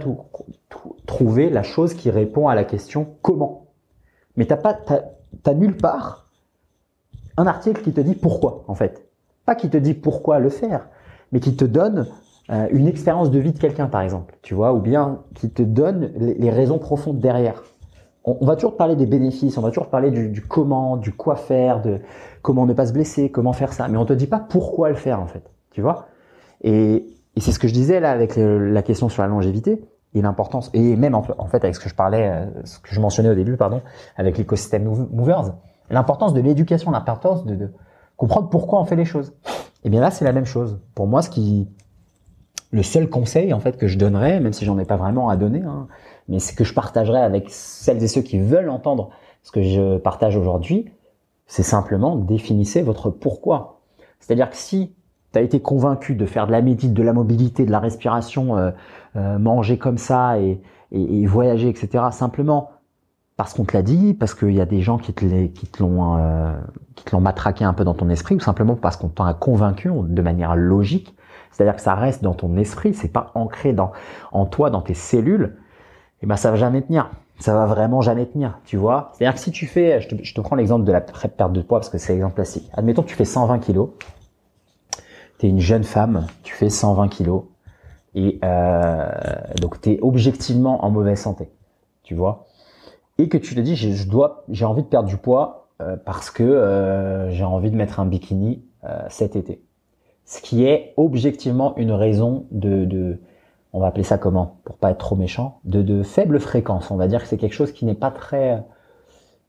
trouvé la chose qui répond à la question comment. Mais t'as pas, nulle part un article qui te dit pourquoi en fait, pas qui te dit pourquoi le faire, mais qui te donne euh, une expérience de vie de quelqu'un, par exemple, tu vois, ou bien qui te donne les, raisons profondes derrière. On, va toujours parler des bénéfices, on va toujours parler du, comment, du quoi faire, de comment ne pas se blesser, comment faire ça, mais on te dit pas pourquoi le faire en fait, tu vois? Et, c'est ce que je disais là avec la question sur la longévité et l'importance, et même en, fait avec ce que je parlais, euh, ce que je mentionnais au début, pardon, avec l'écosystème movers, l'importance de l'éducation, l'importance de, de comprendre pourquoi on fait les choses. Et eh bien là, c'est la même chose. Pour moi, ce qui, le seul conseil en fait que je donnerais, même si j'en ai pas vraiment à donner, hein, mais ce que je partagerais avec celles et ceux qui veulent entendre ce que je partage aujourd'hui, c'est simplement définissez votre pourquoi. C'est-à-dire que si tu as été convaincu de faire de la médite, de la mobilité, de la respiration, euh, euh, manger comme ça et, et, et voyager, etc., simplement parce qu'on te l'a dit, parce qu'il y a des gens qui te l'ont euh, matraqué un peu dans ton esprit, ou simplement parce qu'on t'en a convaincu de manière logique. C'est-à-dire que ça reste dans ton esprit, c'est pas ancré dans en toi, dans tes cellules. Et ben ça va jamais tenir. Ça va vraiment jamais tenir, tu vois. C'est-à-dire que si tu fais, je te, je te prends l'exemple de la perte de poids parce que c'est l'exemple classique. Admettons que tu fais 120 kilos, tu es une jeune femme, tu fais 120 kilos et euh, donc tu es objectivement en mauvaise santé, tu vois? Et que tu te dis je dois j'ai envie de perdre du poids parce que j'ai envie de mettre un bikini cet été. Ce qui est objectivement une raison de, de on va appeler ça comment? Pour pas être trop méchant, de, faible fréquence. On va dire que c'est quelque chose qui n'est pas très,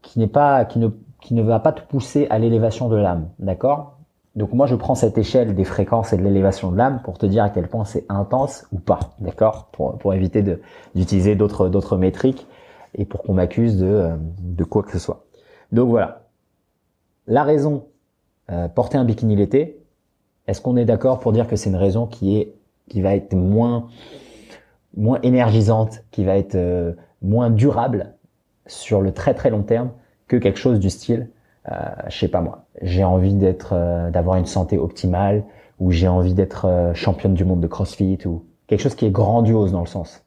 qui n'est pas, qui ne, qui ne va pas te pousser à l'élévation de l'âme, d'accord? Donc moi je prends cette échelle des fréquences et de l'élévation de l'âme pour te dire à quel point c'est intense ou pas, d'accord? Pour, pour éviter de d'utiliser d'autres d'autres métriques et pour qu'on m'accuse de de quoi que ce soit. Donc voilà. La raison euh, porter un bikini l'été, est-ce qu'on est d'accord pour dire que c'est une raison qui est qui va être moins moins énergisante, qui va être euh, moins durable sur le très très long terme que quelque chose du style, euh, je sais pas moi, j'ai envie d'être, euh, d'avoir une santé optimale, ou j'ai envie d'être euh, championne du monde de CrossFit, ou quelque chose qui est grandiose dans le sens,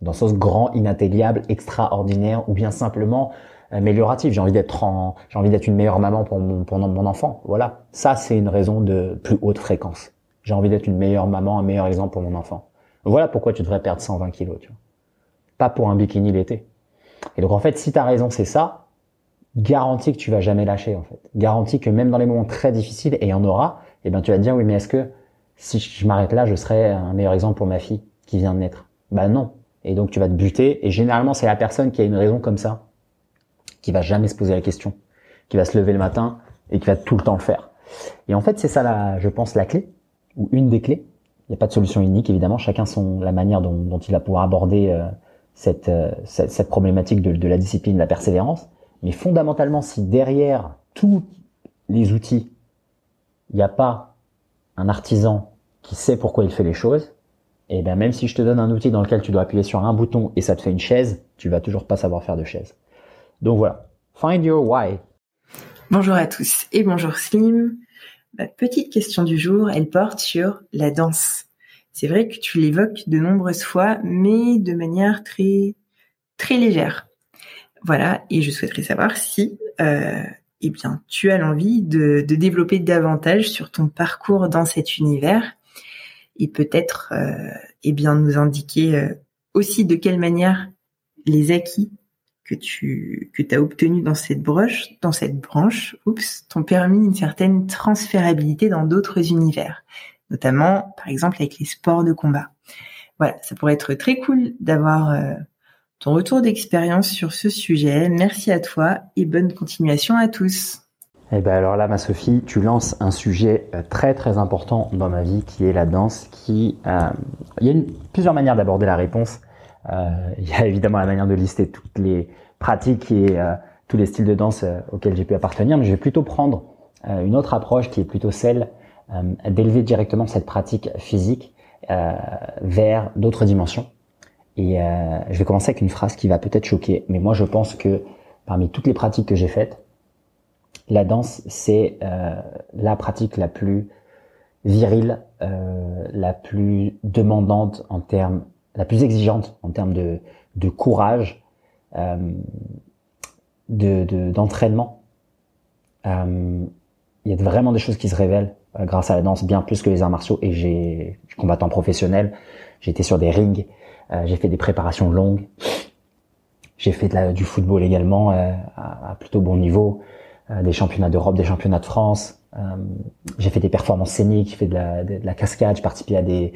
dans le sens grand, inatteignable, extraordinaire, ou bien simplement amélioratif. J'ai envie d'être en, j'ai envie d'être une meilleure maman pour pour mon enfant. Voilà, ça c'est une raison de plus haute fréquence. J'ai envie d'être une meilleure maman, un meilleur exemple pour mon enfant. Voilà pourquoi tu devrais perdre 120 kilos, tu vois. Pas pour un bikini l'été. Et donc en fait, si ta raison c'est ça, garantie que tu vas jamais lâcher en fait. Garantie que même dans les moments très difficiles, et il y en aura, eh ben tu vas te dire oui mais est-ce que si je m'arrête là, je serai un meilleur exemple pour ma fille qui vient de naître? Bah non. Et donc tu vas te buter. Et généralement c'est la personne qui a une raison comme ça, qui va jamais se poser la question, qui va se lever le matin et qui va tout le temps le faire. Et en fait c'est ça la, je pense la clé ou une des clés. Il n'y a pas de solution unique évidemment. Chacun son la manière dont, il va pouvoir aborder euh, euh, cette, cette, problématique de, de, la discipline, de la persévérance. Mais fondamentalement, si derrière tous les outils, il n'y a pas un artisan qui sait pourquoi il fait les choses, et eh bien même si je te donne un outil dans lequel tu dois appuyer sur un bouton et ça te fait une chaise, tu vas toujours pas savoir faire de chaise. Donc voilà, find your why. Bonjour à tous et bonjour Slim. Ma petite question du jour, elle porte sur la danse. C'est vrai que tu l'évoques de nombreuses fois, mais de manière très très légère. Voilà, et je souhaiterais savoir si, euh, eh bien, tu as l'envie de, de, développer davantage sur ton parcours dans cet univers, et peut-être, euh, eh bien, nous indiquer euh, aussi de quelle manière les acquis que tu que as obtenus dans cette broche, dans cette branche, oups, t'ont permis une certaine transférabilité dans d'autres univers notamment par exemple avec les sports de combat. Voilà, ça pourrait être très cool d'avoir euh, ton retour d'expérience sur ce sujet. Merci à toi et bonne continuation à tous. Eh ben alors là, ma Sophie, tu lances un sujet euh, très très important dans ma vie qui est la danse. Qui, euh, il y a plusieurs manières d'aborder la réponse. Il y a évidemment la manière de lister toutes les pratiques et tous les styles de danse auxquels j'ai pu appartenir, mais je vais plutôt prendre une autre approche qui est plutôt celle euh, d'élever directement cette pratique physique euh, vers d'autres dimensions. Et euh, je vais commencer avec une phrase qui va peut-être choquer, mais moi je pense que parmi toutes les pratiques que j'ai faites, la danse c'est la pratique la plus virile, la plus demandante en termes, la plus exigeante en termes de, de courage, de d'entraînement. il y a vraiment des choses qui se révèlent euh, grâce à la danse bien plus que les arts martiaux. Et j'ai je suis combattant professionnel. J'étais sur des rings euh, j'ai fait des préparations longues. J'ai fait de la, du football également euh, à, plutôt bon niveau. Des championnats d'Europe des championnats de France. J'ai fait des performances scéniques j'ai fait de la, de, la cascade j'ai participé à des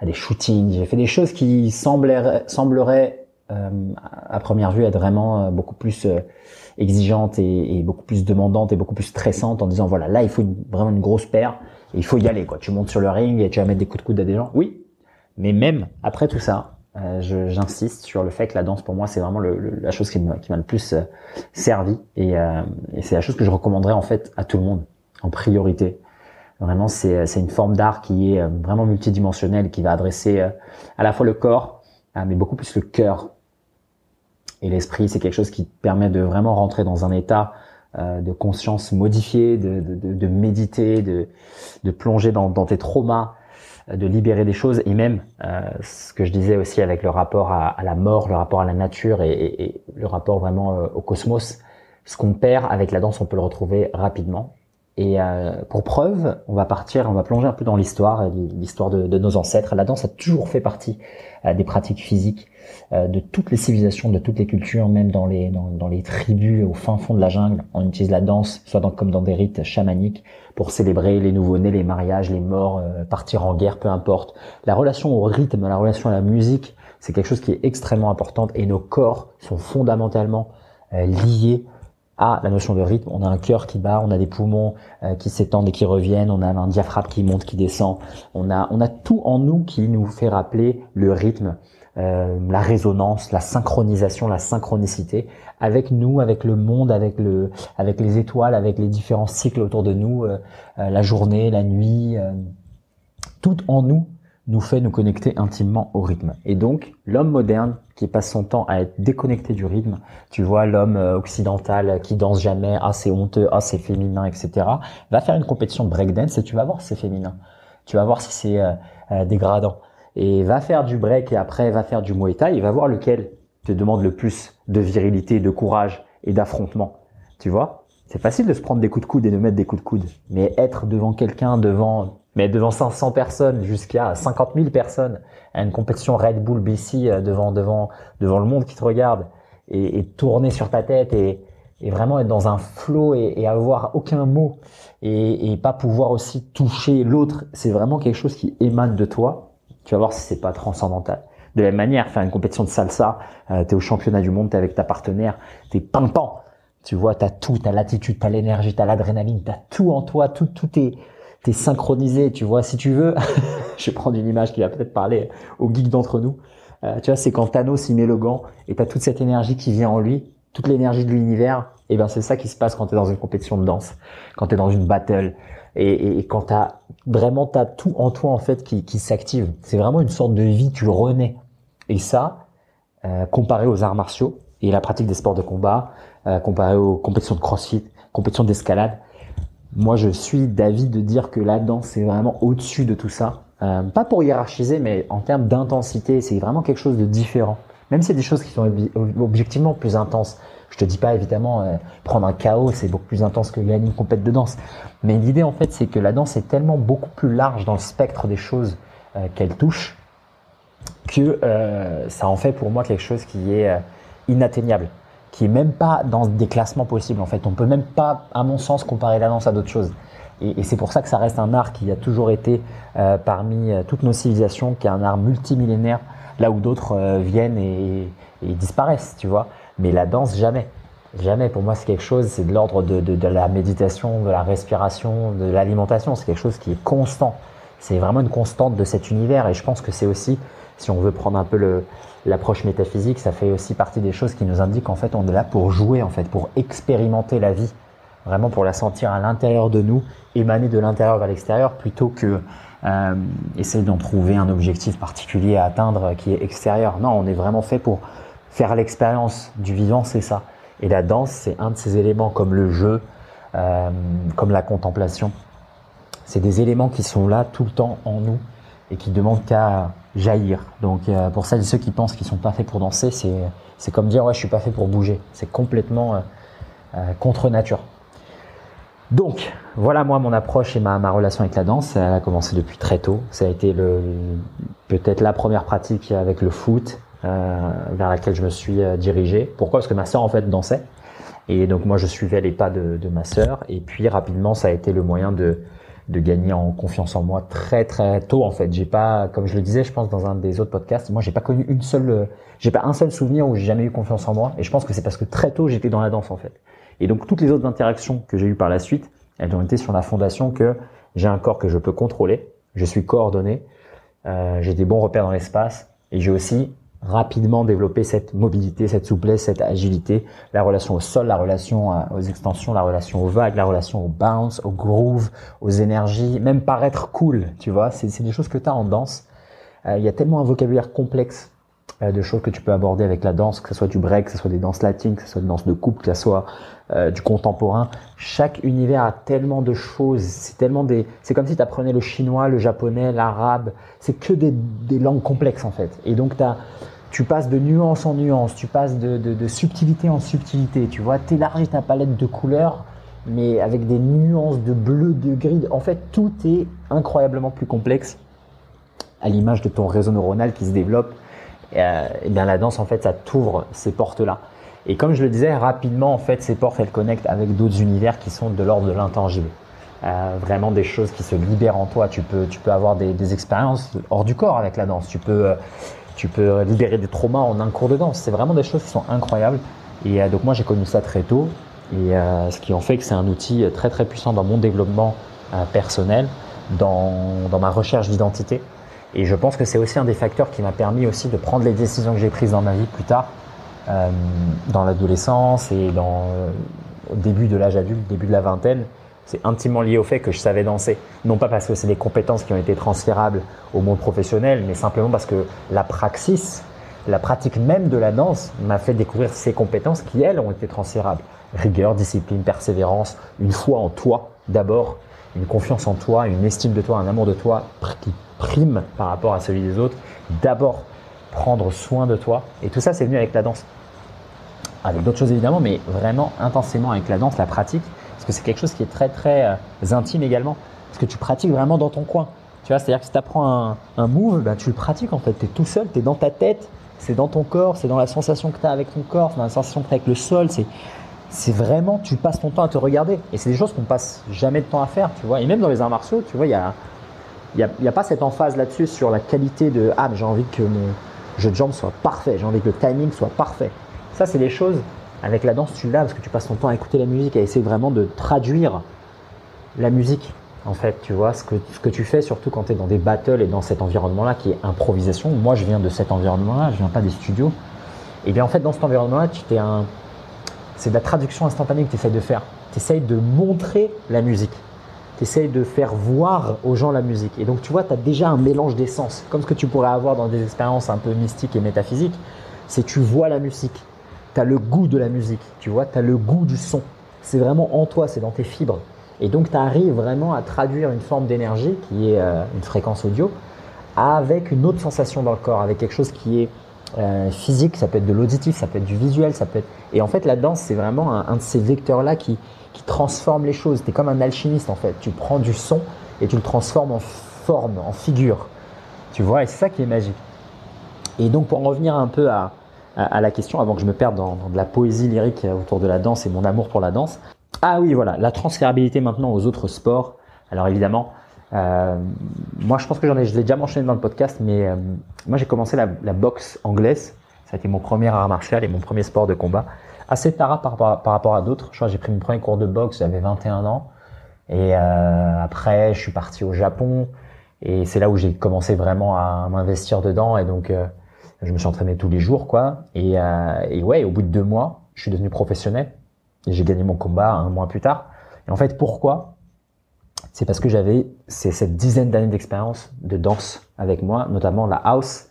à des shootings j'ai fait des choses qui sembleraient sembleraient à première vue être vraiment beaucoup plus exigeante et, beaucoup plus demandante et beaucoup plus stressante en disant voilà là il faut vraiment une grosse paire et il faut y aller quoi. Tu montes sur le ring et tu vas mettre des coups de coude à des gens. Oui, mais même après tout ça, euh, j'insiste sur le fait que la danse pour moi c'est vraiment la chose qui m'a le plus euh, servi et, euh, et c'est la chose que je recommanderais en fait à tout le monde en priorité. Vraiment c'est c'est une forme d'art qui est vraiment multidimensionnelle qui va adresser à la fois le corps mais beaucoup plus le cœur et l'esprit, c'est quelque chose qui permet de vraiment rentrer dans un état euh, de conscience modifié, de, de, méditer, de, de plonger dans, dans, tes traumas, euh, de libérer des choses, et même euh, ce que je disais aussi avec le rapport à, la mort, le rapport à la nature et, et, le rapport vraiment euh, au cosmos. Ce qu'on perd avec la danse, on peut le retrouver rapidement. Et pour preuve, on va partir, on va plonger un peu dans l'histoire, l'histoire de, nos ancêtres. La danse a toujours fait partie des pratiques physiques de toutes les civilisations, de toutes les cultures, même dans les dans, les tribus au fin fond de la jungle. On utilise la danse, soit dans, comme dans des rites chamaniques, pour célébrer les nouveau-nés, les mariages, les morts, partir en guerre, peu importe. La relation au rythme, la relation à la musique, c'est quelque chose qui est extrêmement important et nos corps sont fondamentalement liés à la notion de rythme. On a un cœur qui bat, on a des poumons euh, qui s'étendent et qui reviennent, on a un diaphragme qui monte, qui descend. On a, on a tout en nous qui nous fait rappeler le rythme, euh, la résonance, la synchronisation, la synchronicité avec nous, avec le monde, avec le, avec les étoiles, avec les différents cycles autour de nous, euh, la journée, la nuit. tout en nous nous fait nous connecter intimement au rythme. Et donc, l'homme moderne qui passe son temps à être déconnecté du rythme, tu vois, l'homme euh, occidental qui danse jamais, ah c'est honteux, ah c'est féminin, etc., va faire une compétition breakdance et tu vas voir si c'est féminin. Tu vas voir si c'est euh, euh, dégradant. Et va faire du break et après va faire du muay et va voir lequel te demande le plus de virilité, de courage et d'affrontement. Tu vois? C'est facile de se prendre des coups de coude et de mettre des coups de coude. Mais être devant quelqu'un, devant mais devant 500 personnes jusqu'à 50 000 personnes à une compétition Red Bull BC euh, devant devant devant le monde qui te regarde et, et tourner sur ta tête et, et, vraiment être dans un flow et, et avoir aucun mot et, et, pas pouvoir aussi toucher l'autre, c'est vraiment quelque chose qui émane de toi. Tu vas voir si c'est pas transcendantal. De la même manière, faire une compétition de salsa, euh, tu es au championnat du monde, tu es avec ta partenaire, tu es pimpant. Tu vois, tu as tout, tu as l'attitude, tu as l'énergie, tu as l'adrénaline, tu as tout en toi, tout tout est t'es synchronisé, tu vois. Si tu veux, je vais prendre une image qui va peut-être parler aux geeks d'entre nous. Euh, tu vois, c'est quand Thanos il met le gant et t'as toute cette énergie qui vient en lui, toute l'énergie de l'univers. Et ben c'est ça qui se passe quand t'es dans une compétition de danse, quand t'es dans une battle et, quand t'as vraiment t'as tout en toi en fait qui, qui s'active. C'est vraiment une sorte de vie, tu renais. Et ça, euh, comparé aux arts martiaux et la pratique des sports de combat, euh, comparé aux compétitions de crossfit, compétitions d'escalade, moi, je suis d'avis de dire que la danse est vraiment au-dessus de tout ça. Euh, pas pour hiérarchiser, mais en termes d'intensité, c'est vraiment quelque chose de différent. Même si c'est des choses qui sont objectivement plus intenses. Je te dis pas évidemment euh, prendre un chaos, c'est beaucoup plus intense que gagner une compète de danse. Mais l'idée en fait, c'est que la danse est tellement beaucoup plus large dans le spectre des choses euh, qu'elle touche que ça en fait pour moi quelque chose qui est inatteignable qui est même pas dans des classements possibles en fait. On peut même pas, à mon sens, comparer la danse à d'autres choses. Et, c'est pour ça que ça reste un art qui a toujours été euh, parmi euh, toutes nos civilisations, qui est un art multimillénaire, là où d'autres euh, viennent et, disparaissent, tu vois. Mais la danse, jamais. Jamais. Pour moi, c'est quelque chose, c'est de l'ordre de, de, la méditation, de la respiration, de l'alimentation. C'est quelque chose qui est constant. C'est vraiment une constante de cet univers. Et je pense que c'est aussi, si on veut prendre un peu le, l'approche métaphysique, ça fait aussi partie des choses qui nous indiquent qu'en fait on est là pour jouer, en fait, pour expérimenter la vie, vraiment pour la sentir à l'intérieur de nous, émaner de l'intérieur vers l'extérieur, plutôt que euh, essayer d'en trouver un objectif particulier à atteindre qui est extérieur. Non, on est vraiment fait pour faire l'expérience du vivant, c'est ça. Et la danse, c'est un de ces éléments comme le jeu, euh, comme la contemplation. C'est des éléments qui sont là tout le temps en nous et qui demandent qu'à jaillir. Donc euh, pour celles et ceux qui pensent qu'ils sont pas faits pour danser, c'est comme dire ouais je suis pas fait pour bouger. C'est complètement euh, euh, contre nature. Donc voilà moi mon approche et ma, ma relation avec la danse. Elle a commencé depuis très tôt. Ça a été peut-être la première pratique avec le foot vers laquelle je me suis dirigé. Pourquoi? Parce que ma sœur en fait dansait. Et donc moi je suivais les pas de, de ma sœur. Et puis rapidement ça a été le moyen de de gagner en confiance en moi très très tôt en fait. J'ai pas, comme je le disais, je pense dans un des autres podcasts, moi j'ai pas connu une seule, j'ai pas un seul souvenir où j'ai jamais eu confiance en moi. Et je pense que c'est parce que très tôt j'étais dans la danse en fait. Et donc toutes les autres interactions que j'ai eues par la suite, elles ont été sur la fondation que j'ai un corps que je peux contrôler, je suis coordonné, euh, j'ai des bons repères dans l'espace et j'ai aussi rapidement développer cette mobilité, cette souplesse, cette agilité, la relation au sol, la relation euh, aux extensions, la relation aux vagues, la relation au bounce, au groove, aux énergies, même paraître cool, tu vois, c'est des choses que tu as en danse. Euh, il y a tellement un vocabulaire complexe de choses que tu peux aborder avec la danse, que ce soit du break, que ce soit des danses latines, que ce soit des danses de couple, que ce soit du contemporain. Chaque univers a tellement de choses, c'est tellement des, c'est comme si tu apprenais le chinois, le japonais, l'arabe, c'est que des, des langues complexes en fait. Et donc as tu passes de nuance en nuance, tu passes de, de, de subtilité en subtilité, tu vois, t'élargis ta palette de couleurs mais avec des nuances de bleu, de gris. En fait, tout est incroyablement plus complexe à l'image de ton réseau neuronal qui se développe. Et, euh, et bien la danse, en fait, ça t'ouvre ces portes-là. Et comme je le disais, rapidement, en fait, ces portes, elles connectent avec d'autres univers qui sont de l'ordre de l'intangible. Euh, vraiment des choses qui se libèrent en toi. Tu peux, tu peux avoir des, expériences hors du corps avec la danse. Tu peux, euh, tu peux libérer des traumas en un cours de danse. C'est vraiment des choses qui sont incroyables. Et donc moi, j'ai connu ça très tôt. Et ce qui en fait que c'est un outil très très puissant dans mon développement personnel, dans, dans ma recherche d'identité. Et je pense que c'est aussi un des facteurs qui m'a permis aussi de prendre les décisions que j'ai prises dans ma vie plus tard, euh, dans l'adolescence et dans, euh, au début de l'âge adulte, début de la vingtaine. C'est intimement lié au fait que je savais danser. Non pas parce que c'est des compétences qui ont été transférables au monde professionnel, mais simplement parce que la praxis, la pratique même de la danse m'a fait découvrir ces compétences qui, elles, ont été transférables. Rigueur, discipline, persévérance, une foi en toi d'abord, une confiance en toi, une estime de toi, un amour de toi qui prime par rapport à celui des autres. D'abord, prendre soin de toi. Et tout ça, c'est venu avec la danse. Avec d'autres choses évidemment, mais vraiment intensément avec la danse, la pratique. Parce que c'est quelque chose qui est très très euh, intime également. Parce que tu pratiques vraiment dans ton coin. Tu vois, c'est-à-dire que si tu apprends un, move, ben, tu le pratiques en fait. Tu es tout seul, tu es dans ta tête, c'est dans ton corps, c'est dans la sensation que tu as avec ton corps, c'est dans la sensation que tu as avec le sol. C'est, c'est vraiment, tu passes ton temps à te regarder. Et c'est des choses qu'on passe jamais de temps à faire, tu vois. Et même dans les arts martiaux, tu vois, il y a, y a, y a pas cette emphase là-dessus sur la qualité de ah, j'ai envie que mon jeu de jambes soit parfait, j'ai envie que le timing soit parfait. Ça, c'est des choses avec la danse, tu l'as parce que tu passes ton temps à écouter la musique, à essayer vraiment de traduire la musique. En fait, tu vois, ce que, ce que tu fais, surtout quand tu es dans des battles et dans cet environnement-là qui est improvisation. Moi, je viens de cet environnement-là, je viens pas des studios. Et bien, en fait, dans cet environnement-là, tu t'es un, c'est de la traduction instantanée que tu essayes de faire. Tu essayes de montrer la musique. Tu essayes de faire voir aux gens la musique. Et donc, tu vois, tu as déjà un mélange d'essence, comme ce que tu pourrais avoir dans des expériences un peu mystiques et métaphysiques. C'est tu vois la musique, tu as le goût de la musique, tu vois, tu as le goût du son. C'est vraiment en toi, c'est dans tes fibres. Et donc, tu arrives vraiment à traduire une forme d'énergie qui est euh, une fréquence audio avec une autre sensation dans le corps, avec quelque chose qui est euh, physique, ça peut être de l'auditif, ça peut être du visuel, ça peut être... Et en fait, la danse, c'est vraiment un, de ces vecteurs-là qui, qui transforme les choses. Tu es comme un alchimiste, en fait. Tu prends du son et tu le transformes en forme, en figure. Tu vois, et c'est ça qui est magique. Et donc, pour en revenir un peu à, à, la question, avant que je me perde dans, de la poésie lyrique autour de la danse et mon amour pour la danse. Ah oui, voilà, la transférabilité maintenant aux autres sports. Alors évidemment, euh, moi, je pense que j'en ai, je l'ai déjà mentionné dans le podcast, mais euh, moi, j'ai commencé la, boxe anglaise. Ça a été mon premier art martial et mon premier sport de combat. Assez tard par, par, rapport à d'autres. Je crois que j'ai pris mon premier cours de boxe, j'avais 21 ans. Et euh, après, je suis parti au Japon. Et c'est là où j'ai commencé vraiment à m'investir dedans. Et donc, euh, je me suis entraîné tous les jours, quoi. Et, euh, et ouais, au bout de deux mois, je suis devenu professionnel. Et j'ai gagné mon combat un mois plus tard. Et en fait, pourquoi? C'est parce que j'avais cette dizaine d'années d'expérience de danse avec moi, notamment la house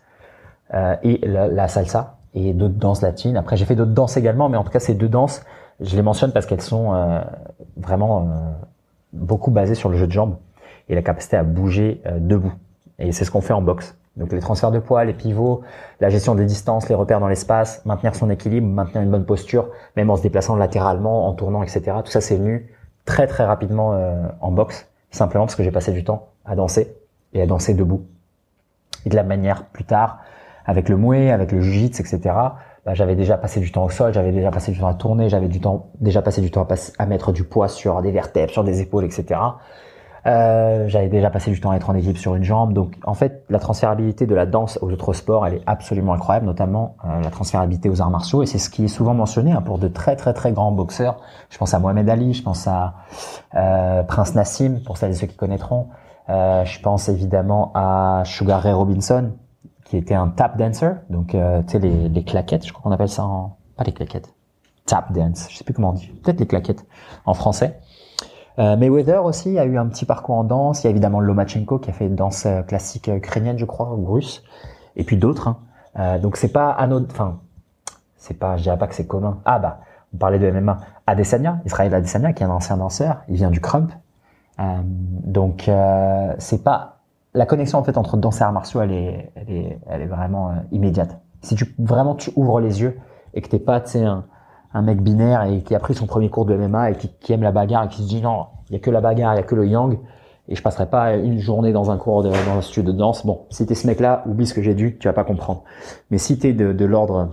euh, et la, la, salsa et d'autres danses latines. Après, j'ai fait d'autres danses également, mais en tout cas, ces deux danses, je les mentionne parce qu'elles sont euh, vraiment euh, beaucoup basées sur le jeu de jambes et la capacité à bouger euh, debout. Et c'est ce qu'on fait en boxe. Donc les transferts de poids, les pivots, la gestion des distances, les repères dans l'espace, maintenir son équilibre, maintenir une bonne posture, même en se déplaçant latéralement, en tournant, etc. Tout ça, c'est venu très très rapidement euh, en boxe, simplement parce que j'ai passé du temps à danser et à danser debout. Et de la manière plus tard, avec le mouet, avec le jiu-jitsu, etc. Bah, j'avais déjà passé du temps au sol, j'avais déjà passé du temps à tourner, j'avais du temps déjà passé du temps à, mettre du poids sur des vertèbres, sur des épaules, etc. Euh, j'avais déjà passé du temps à être en équipe sur une jambe. Donc, en fait, la transférabilité de la danse aux autres sports, elle est absolument incroyable, notamment euh, la transférabilité aux arts martiaux. Et c'est ce qui est souvent mentionné hein, pour de très très très grands boxeurs. Je pense à Mohamed Ali, je pense à euh, Prince Nassim, pour celles et ceux qui connaîtront. Euh, je pense évidemment à Sugar Ray Robinson, qui était un tap dancer. Donc, euh, tu sais, les, claquettes, je crois qu'on appelle ça en... Pas les claquettes. Tap dance, je sais plus comment on dit. Peut-être les claquettes en français. Euh, Mayweather aussi a eu un petit parcours en danse. Il y a évidemment Lomachenko qui a fait une danse euh, classique ukrainienne, je crois, ou russe, et puis d'autres. Hein. Euh, donc c'est pas anodin. Enfin, c'est pas. Je dirais pas que c'est commun. Ah bah, on parlait de MMA. Adesanya, Israël Adesanya, qui est un ancien danseur. Il vient du crump. Euh, donc euh, c'est pas la connexion en fait entre danse et arts martiaux. Elle est, elle est, elle est vraiment immédiate. Si tu vraiment tu ouvres les yeux et que t'es pas, un un mec binaire et qui a pris son premier cours de MMA et qui, aime la bagarre et qui se dit non, il y a que la bagarre, il y a que le yang et je passerai pas une journée dans un cours de, dans un studio de danse. Bon, si t'es ce mec-là, oublie ce que j'ai dit, tu vas pas comprendre. Mais si t'es de, de l'ordre,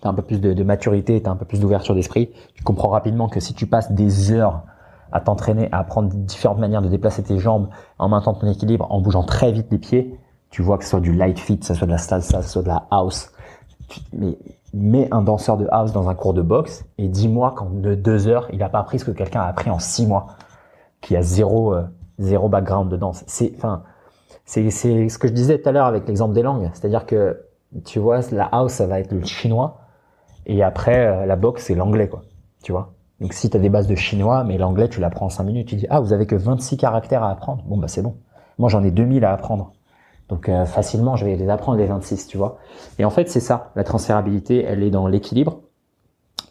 t'as un peu plus de, de maturité, t'as un peu plus d'ouverture d'esprit, tu comprends rapidement que si tu passes des heures à t'entraîner, à apprendre différentes manières de déplacer tes jambes en maintenant ton équilibre, en bougeant très vite les pieds, tu vois que ce soit du light fit, que ce soit de la salsa, que ce soit de la house, mais mets un danseur de house dans un cours de boxe et dis-moi qu'en deux heures, il n'a pas appris ce que quelqu'un a appris en six mois, qui a zéro, euh, zéro background de danse. C'est, enfin, c'est, c'est ce que je disais tout à l'heure avec l'exemple des langues. C'est-à-dire que, tu vois, la house, ça va être le chinois et après, euh, la boxe, c'est l'anglais, quoi. Tu vois? Donc, si tu as des bases de chinois, mais l'anglais, tu l'apprends en cinq minutes, tu dis, ah, vous avez que 26 caractères à apprendre. Bon, bah, c'est bon. Moi, j'en ai 2000 à apprendre. Donc euh, facilement, je vais les apprendre les 26, tu vois. Et en fait, c'est ça, la transférabilité, elle est dans l'équilibre,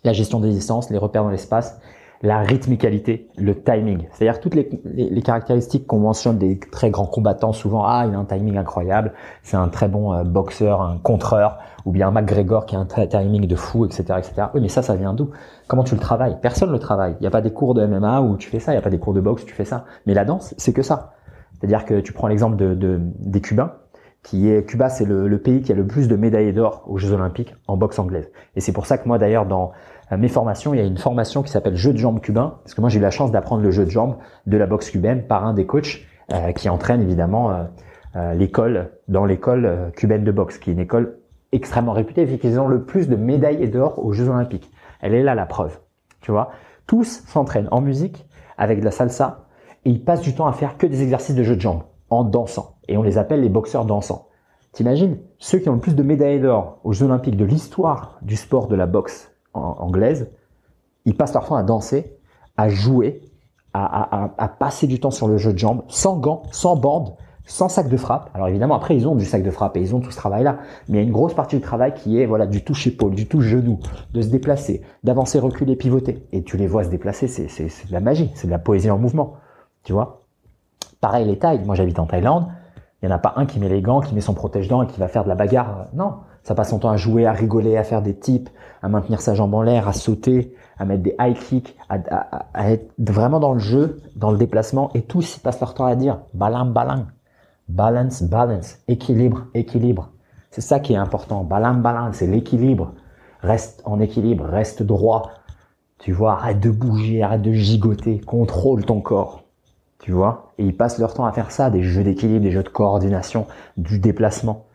la gestion des distances, les repères dans l'espace, la rythmicalité, le timing. C'est-à-dire toutes les, les, caractéristiques qu'on mentionne des très grands combattants, souvent, ah, il a un timing incroyable, c'est un très bon euh, boxeur, un contreur, ou bien un McGregor qui a un timing de fou, etc., etc. Oui, mais ça, ça vient d'où? Comment tu le travailles? Personne le travaille. Il n'y a pas des cours de MMA où tu fais ça, il n'y a pas des cours de boxe où tu fais ça. Mais la danse, c'est que ça. C'est-à-dire que tu prends l'exemple de, des Cubains, qui est Cuba, c'est le, pays qui a le plus de médailles d'or aux Jeux Olympiques en boxe anglaise. Et c'est pour ça que moi, d'ailleurs, dans euh, mes formations, il y a une formation qui s'appelle jeu de jambes cubain, parce que moi, j'ai eu la chance d'apprendre le jeu de jambes de la boxe cubaine par un des coachs euh, qui entraîne évidemment euh, l'école dans l'école cubaine de boxe, qui est une école extrêmement réputée, vu qu'ils ont le plus de médailles d'or aux Jeux Olympiques. Elle est là la preuve, tu vois? Tous s'entraînent en musique avec de la salsa, et ils passent du temps à faire que des exercices de jeu de jambes en dansant. Et on les appelle les boxeurs dansants. T'imagines? Ceux qui ont le plus de médailles d'or aux Jeux Olympiques de l'histoire du sport de la boxe anglaise, ils passent leur temps à danser, à jouer, à, passer du temps sur le jeu de jambes, sans gants, sans bande, sans sac de frappe. Alors évidemment, après, ils ont du sac de frappe et ils ont tout ce travail-là. Mais il y a une grosse partie du travail qui est voilà du touche épaule, du touche genou, de se déplacer, d'avancer, reculer, pivoter. Et tu les vois se déplacer, c'est de la magie, c'est de la poésie en mouvement. Tu vois? Pareil les tailles. Moi j'habite en Thaïlande. Il n'y en a pas un qui met les gants, qui met son protège-dents et qui va faire de la bagarre. Non, ça passe son temps à jouer, à rigoler, à faire des tips, à maintenir sa jambe en l'air, à sauter, à mettre des high kicks, à, être vraiment dans le jeu, dans le déplacement. Et tous ils passent leur temps à dire balam balam, balance balance, équilibre équilibre. C'est ça qui est important. Balam balam, c'est l'équilibre. Reste en équilibre, reste droit, tu vois, arrête de bouger, arrête de gigoter, contrôle ton corps. Tu vois? Et ils passent leur temps à faire ça, des jeux d'équilibre, des jeux de coordination, du déplacement.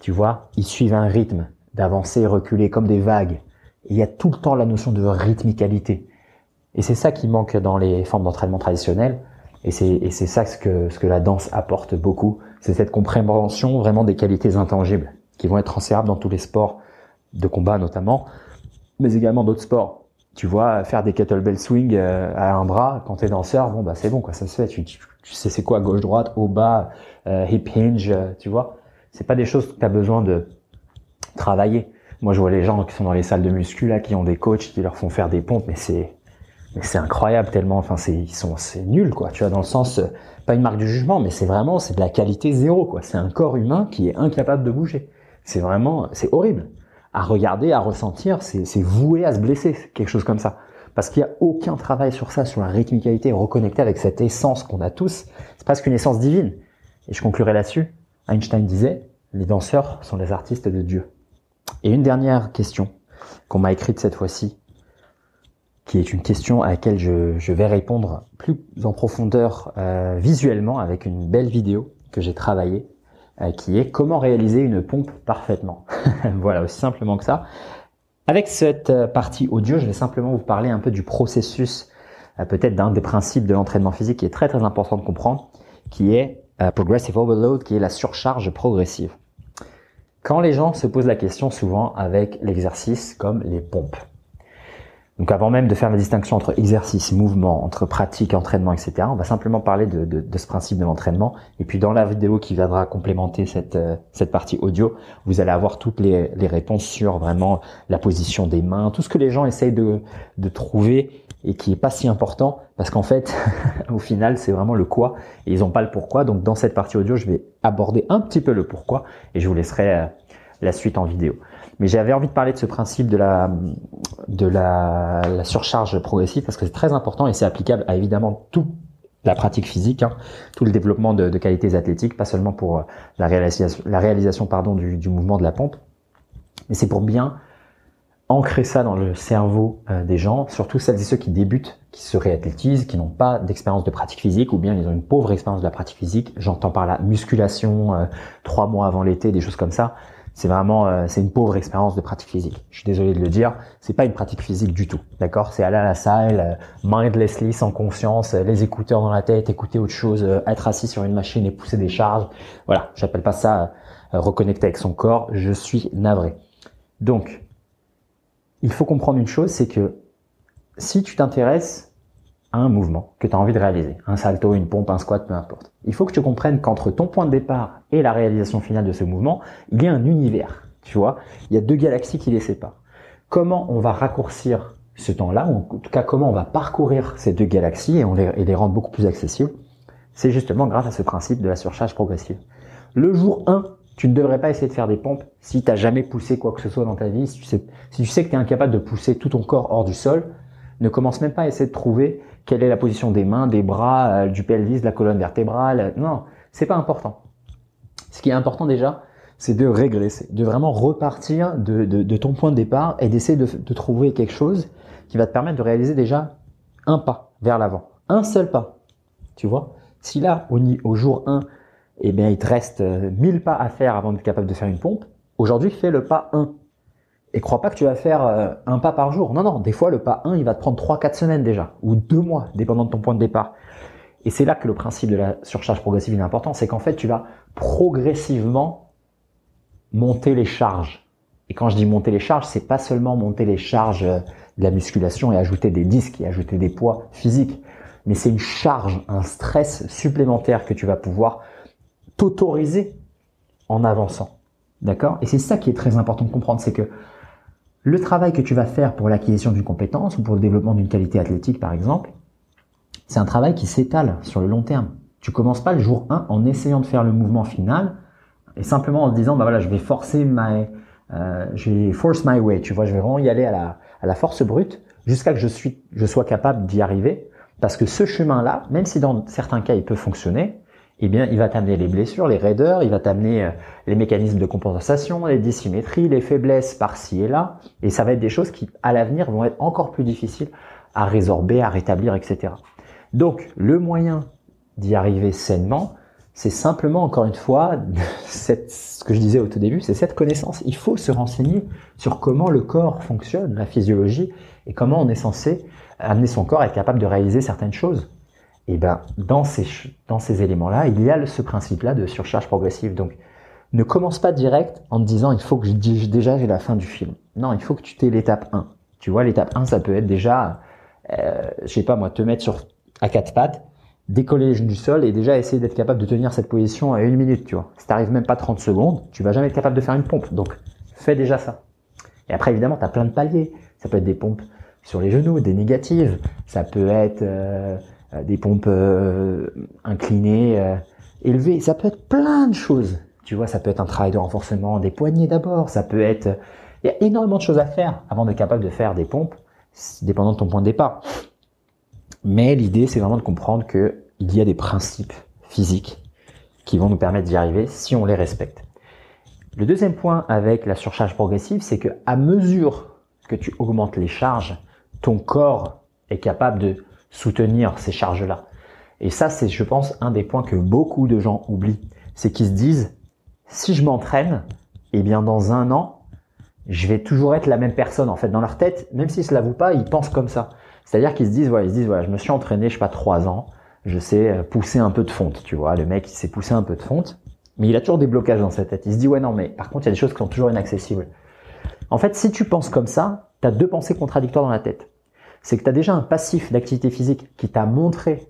Tu vois? Ils suivent un rythme d'avancer, reculer comme des vagues. il y a tout le temps la notion de rythmicalité. Et c'est ça qui manque dans les formes d'entraînement traditionnelles. Et c'est, ça ce que, ce que la danse apporte beaucoup. C'est cette compréhension vraiment des qualités intangibles qui vont être transférables dans tous les sports de combat notamment, mais également d'autres sports tu vois, faire des kettlebell swing euh, à un bras quand t'es danseur, bon bah c'est bon quoi, ça se fait. Tu, tu, sais c'est quoi gauche droite, haut bas, euh, hip hinge, euh, tu vois. C'est pas des choses que t'as besoin de travailler. Moi je vois les gens qui sont dans les salles de muscu là, qui ont des coachs qui leur font faire des pompes, mais c'est c'est incroyable tellement. Enfin c'est ils sont c'est nul quoi. Tu vois dans le sens pas une marque du jugement, mais c'est vraiment c'est de la qualité zéro quoi. C'est un corps humain qui est incapable de bouger. C'est vraiment c'est horrible à regarder, à ressentir, c'est voué à se blesser, quelque chose comme ça. Parce qu'il n'y a aucun travail sur ça, sur la rythmicalité, reconnecter avec cette essence qu'on a tous. C'est presque une essence divine. Et je conclurai là-dessus. Einstein disait, les danseurs sont les artistes de Dieu. Et une dernière question qu'on m'a écrite cette fois-ci, qui est une question à laquelle je, vais répondre plus en profondeur euh, visuellement avec une belle vidéo que j'ai travaillée euh, qui est comment réaliser une pompe parfaitement. voilà, aussi simplement que ça. Avec cette euh, partie audio, je vais simplement vous parler un peu du processus, euh, peut-être d'un des principes de l'entraînement physique qui est très très important de comprendre, qui est progressive overload, qui est la surcharge progressive. Quand les gens se posent la question souvent avec l'exercice comme les pompes, donc avant même de faire la distinction entre exercice, mouvement, entre pratique, entraînement, etc., on va simplement parler de, ce principe de l'entraînement. Et puis dans la vidéo qui viendra complémenter cette, euh, cette partie audio, vous allez avoir toutes les, les, réponses sur vraiment la position des mains, tout ce que les gens essayent de, de trouver et qui est pas si important parce qu'en fait, au final, c'est vraiment le quoi et ils n'ont pas le pourquoi. Donc dans cette partie audio, je vais aborder un petit peu le pourquoi et je vous laisserai euh, la suite en vidéo. Mais j'avais envie de parler de ce principe de la, surcharge progressive parce que c'est très important et c'est applicable à évidemment tout la pratique physique, hein, tout le développement de, qualités athlétiques, pas seulement pour euh, la réalisation, du, mouvement de la pompe, mais c'est pour bien ancrer ça dans le cerveau euh, des gens, surtout celles et ceux qui débutent, qui se réathlétisent, qui n'ont pas d'expérience de pratique physique ou bien ils ont une pauvre expérience de la pratique physique. J'entends par la musculation euh, trois mois avant l'été, des choses comme ça. C'est vraiment euh, c'est une pauvre expérience de pratique physique. Je suis désolé de le dire, c'est pas une pratique physique du tout, d'accord? C'est aller à la salle, mindlessly, sans conscience, les écouteurs dans la tête, écouter autre chose, être assis sur une machine et pousser des charges. Voilà, j'appelle pas ça reconnecter avec son corps. Je suis navré. Donc il faut comprendre une chose, c'est que si tu t'intéresses un mouvement que tu as envie de réaliser, un salto, une pompe, un squat, peu importe, il faut que tu comprennes qu'entre ton point de départ et la réalisation finale de ce mouvement, il y a un univers, tu vois, il y a deux galaxies qui les séparent. Comment on va raccourcir ce temps-là, ou en tout cas comment on va parcourir ces deux galaxies et, on les, rendre beaucoup plus accessibles, c'est justement grâce à ce principe de la surcharge progressive. Le jour 1, tu ne devrais pas essayer de faire des pompes si tu n'as jamais poussé quoi que ce soit dans ta vie. Si tu sais, si tu sais que tu es incapable de pousser tout ton corps hors du sol, ne commence même pas à essayer de trouver quelle est la position des mains, des bras, euh, du pelvis, de la colonne vertébrale? Non, c'est pas important. Ce qui est important déjà, c'est de régresser, de vraiment repartir de, ton point de départ et d'essayer de, de trouver quelque chose qui va te permettre de réaliser déjà un pas vers l'avant. Un seul pas. Tu vois? Si là, au, au jour 1, eh bien, il te reste 1000 euh, pas à faire avant d'être capable de faire une pompe. Aujourd'hui, fais le pas 1. Et crois pas que tu vas faire euh, un pas par jour. Non, non, des fois, le pas 1, il va te prendre 3-4 semaines déjà, ou 2 mois, dépendant de ton point de départ. Et c'est là que le principe de la surcharge progressive est important, c'est qu'en fait, tu vas progressivement monter les charges. Et quand je dis monter les charges, c'est pas seulement monter les charges euh, de la musculation et ajouter des disques et ajouter des poids physiques, mais c'est une charge, un stress supplémentaire que tu vas pouvoir t'autoriser en avançant. D'accord? Et c'est ça qui est très important de comprendre, c'est que le travail que tu vas faire pour l'acquisition d'une compétence ou pour le développement d'une qualité athlétique, par exemple, c'est un travail qui s'étale sur le long terme. Tu commences pas le jour 1 en essayant de faire le mouvement final et simplement en te disant, bah voilà, je vais forcer my, euh, je vais force my way, tu vois, je vais vraiment y aller à la, à la force brute jusqu'à que je, suis, je sois capable d'y arriver. Parce que ce chemin-là, même si dans certains cas il peut fonctionner, eh bien, il va t'amener les blessures, les raideurs, il va t'amener euh, les mécanismes de compensation, les dissymétries, les faiblesses par-ci et là, et ça va être des choses qui, à l'avenir, vont être encore plus difficiles à résorber, à rétablir, etc. Donc, le moyen d'y arriver sainement, c'est simplement, encore une fois, ce que je disais au tout début, c'est cette connaissance. Il faut se renseigner sur comment le corps fonctionne, la physiologie, et comment on est censé amener son corps à être capable de réaliser certaines choses et ben dans ces dans éléments-là, il y a ce principe-là de surcharge progressive. Donc ne commence pas direct en te disant il faut que je déjà j'ai la fin du film. Non, il faut que tu t'aies l'étape 1. Tu vois, l'étape 1, ça peut être déjà euh, je sais pas moi, te mettre sur à quatre pattes, décoller les genoux du sol et déjà essayer d'être capable de tenir cette position à une minute, tu vois. Si t'arrives même pas 30 secondes, tu vas jamais être capable de faire une pompe. Donc fais déjà ça. Et après évidemment, tu as plein de paliers. Ça peut être des pompes sur les genoux, des négatives, ça peut être euh, des pompes euh, inclinées, euh, élevées. Ça peut être plein de choses. Tu vois, ça peut être un travail de renforcement des poignets d'abord. Ça peut être, il y a énormément de choses à faire avant d'être capable de faire des pompes, dépendant de ton point de départ. Mais l'idée, c'est vraiment de comprendre que il y a des principes physiques qui vont nous permettre d'y arriver si on les respecte. Le deuxième point avec la surcharge progressive, c'est que à mesure que tu augmentes les charges, ton corps est capable de soutenir ces charges-là. Et ça, c'est, je pense, un des points que beaucoup de gens oublient. C'est qu'ils se disent, si je m'entraîne, eh bien, dans un an, je vais toujours être la même personne. En fait, dans leur tête, même s'ils se l'avouent pas, ils pensent comme ça. C'est-à-dire qu'ils se disent, voilà, ils se disent, voilà, je me suis entraîné, je sais pas, trois ans, je sais euh, pousser un peu de fonte, tu vois. Le mec, il sait pousser un peu de fonte, mais il a toujours des blocages dans sa tête. Il se dit, ouais, non, mais par contre, il y a des choses qui sont toujours inaccessibles. En fait, si tu penses comme ça, tu as deux pensées contradictoires dans la tête c'est que tu as déjà un passif d'activité physique qui t'a montré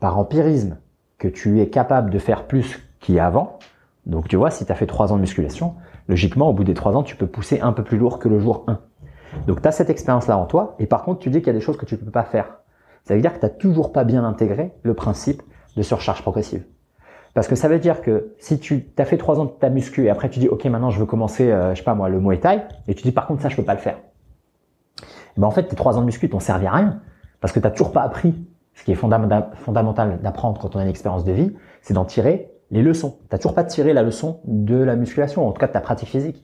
par empirisme que tu es capable de faire plus qu'avant. Donc tu vois, si tu as fait 3 ans de musculation, logiquement, au bout des 3 ans, tu peux pousser un peu plus lourd que le jour 1. Donc tu as cette expérience-là en toi, et par contre, tu dis qu'il y a des choses que tu ne peux pas faire. Ça veut dire que tu n'as toujours pas bien intégré le principe de surcharge progressive. Parce que ça veut dire que si tu as fait trois ans de ta muscu et après tu dis ok maintenant je veux commencer, euh, je sais pas moi, le Muay Thai, et tu dis par contre ça je peux pas le faire. Ben en fait tes trois ans de muscu t'ont servi à rien parce que t'as toujours pas appris ce qui est fondamental d'apprendre quand on a une expérience de vie, c'est d'en tirer les leçons. T'as toujours pas tiré la leçon de la musculation, en tout cas de ta pratique physique,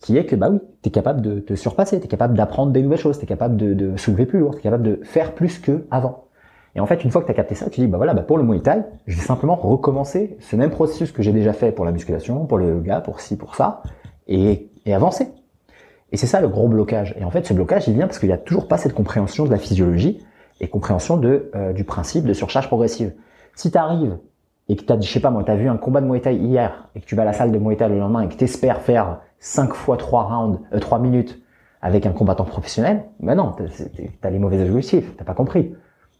qui est que bah oui, t'es capable de te surpasser, t'es capable d'apprendre des nouvelles choses, t'es capable de, soulever plus lourd, t'es capable de faire plus que avant. Et en fait, une fois que tu capté ça, tu dis, bah voilà, bah pour le Muay Thai, je vais simplement recommencer ce même processus que j'ai déjà fait pour la musculation, pour le yoga, pour ci, pour ça, et, et avancer. Et c'est ça le gros blocage. Et en fait, ce blocage, il vient parce qu'il n'y a toujours pas cette compréhension de la physiologie et compréhension de, euh, du principe de surcharge progressive. Si tu arrives et que tu as, je sais pas moi, tu as vu un combat de Muay Thai hier et que tu vas à la salle de Muay Thai le lendemain et que tu espères faire 5 fois 3 rounds, euh, 3 minutes avec un combattant professionnel, ben non, tu as les mauvais objectifs, t'as pas compris.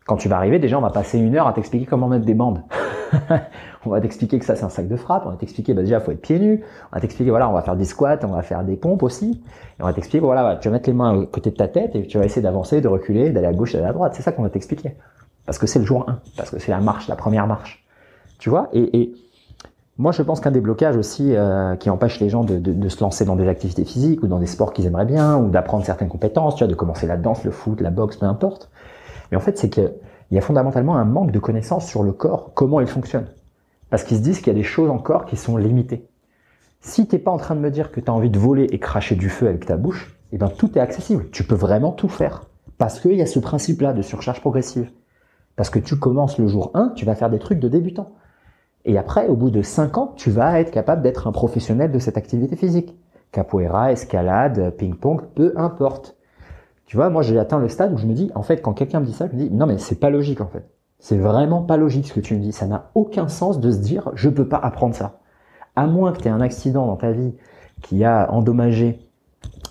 Quand tu vas arriver, déjà, on va passer une heure à t'expliquer comment mettre des bandes. on va t'expliquer que ça, c'est un sac de frappe. On va t'expliquer, bah, déjà, faut être pieds nus. On va t'expliquer, voilà, on va faire des squats, on va faire des pompes aussi. Et on va t'expliquer, voilà, tu vas mettre les mains à côté de ta tête et tu vas essayer d'avancer, de reculer, d'aller à gauche, d'aller à droite. C'est ça qu'on va t'expliquer. Parce que c'est le jour 1. Parce que c'est la marche, la première marche. Tu vois? Et, et moi, je pense qu'un des blocages aussi euh, qui empêche les gens de, de, de, se lancer dans des activités physiques ou dans des sports qu'ils aimeraient bien ou d'apprendre certaines compétences, tu vois, de commencer la danse, le foot, la boxe, peu importe. Mais en fait, c'est que il y a fondamentalement un manque de connaissances sur le corps, comment il fonctionne. Parce qu'ils se disent qu'il y a des choses encore qui sont limitées. Si t'es pas en train de me dire que tu as envie de voler et cracher du feu avec ta bouche, eh ben tout est accessible. Tu peux vraiment tout faire. Parce qu'il y a ce principe-là de surcharge progressive. Parce que tu commences le jour 1, tu vas faire des trucs de débutant. Et après, au bout de 5 ans, tu vas être capable d'être un professionnel de cette activité physique. Capoeira, escalade, ping-pong, peu importe. Tu vois, moi j'ai atteint le stade où je me dis, en fait, quand quelqu'un me dit ça, je me dis, non mais c'est pas logique en fait. C'est vraiment pas logique ce que tu me dis. Ça n'a aucun sens de se dire, je peux pas apprendre ça. À moins que tu aies un accident dans ta vie qui a endommagé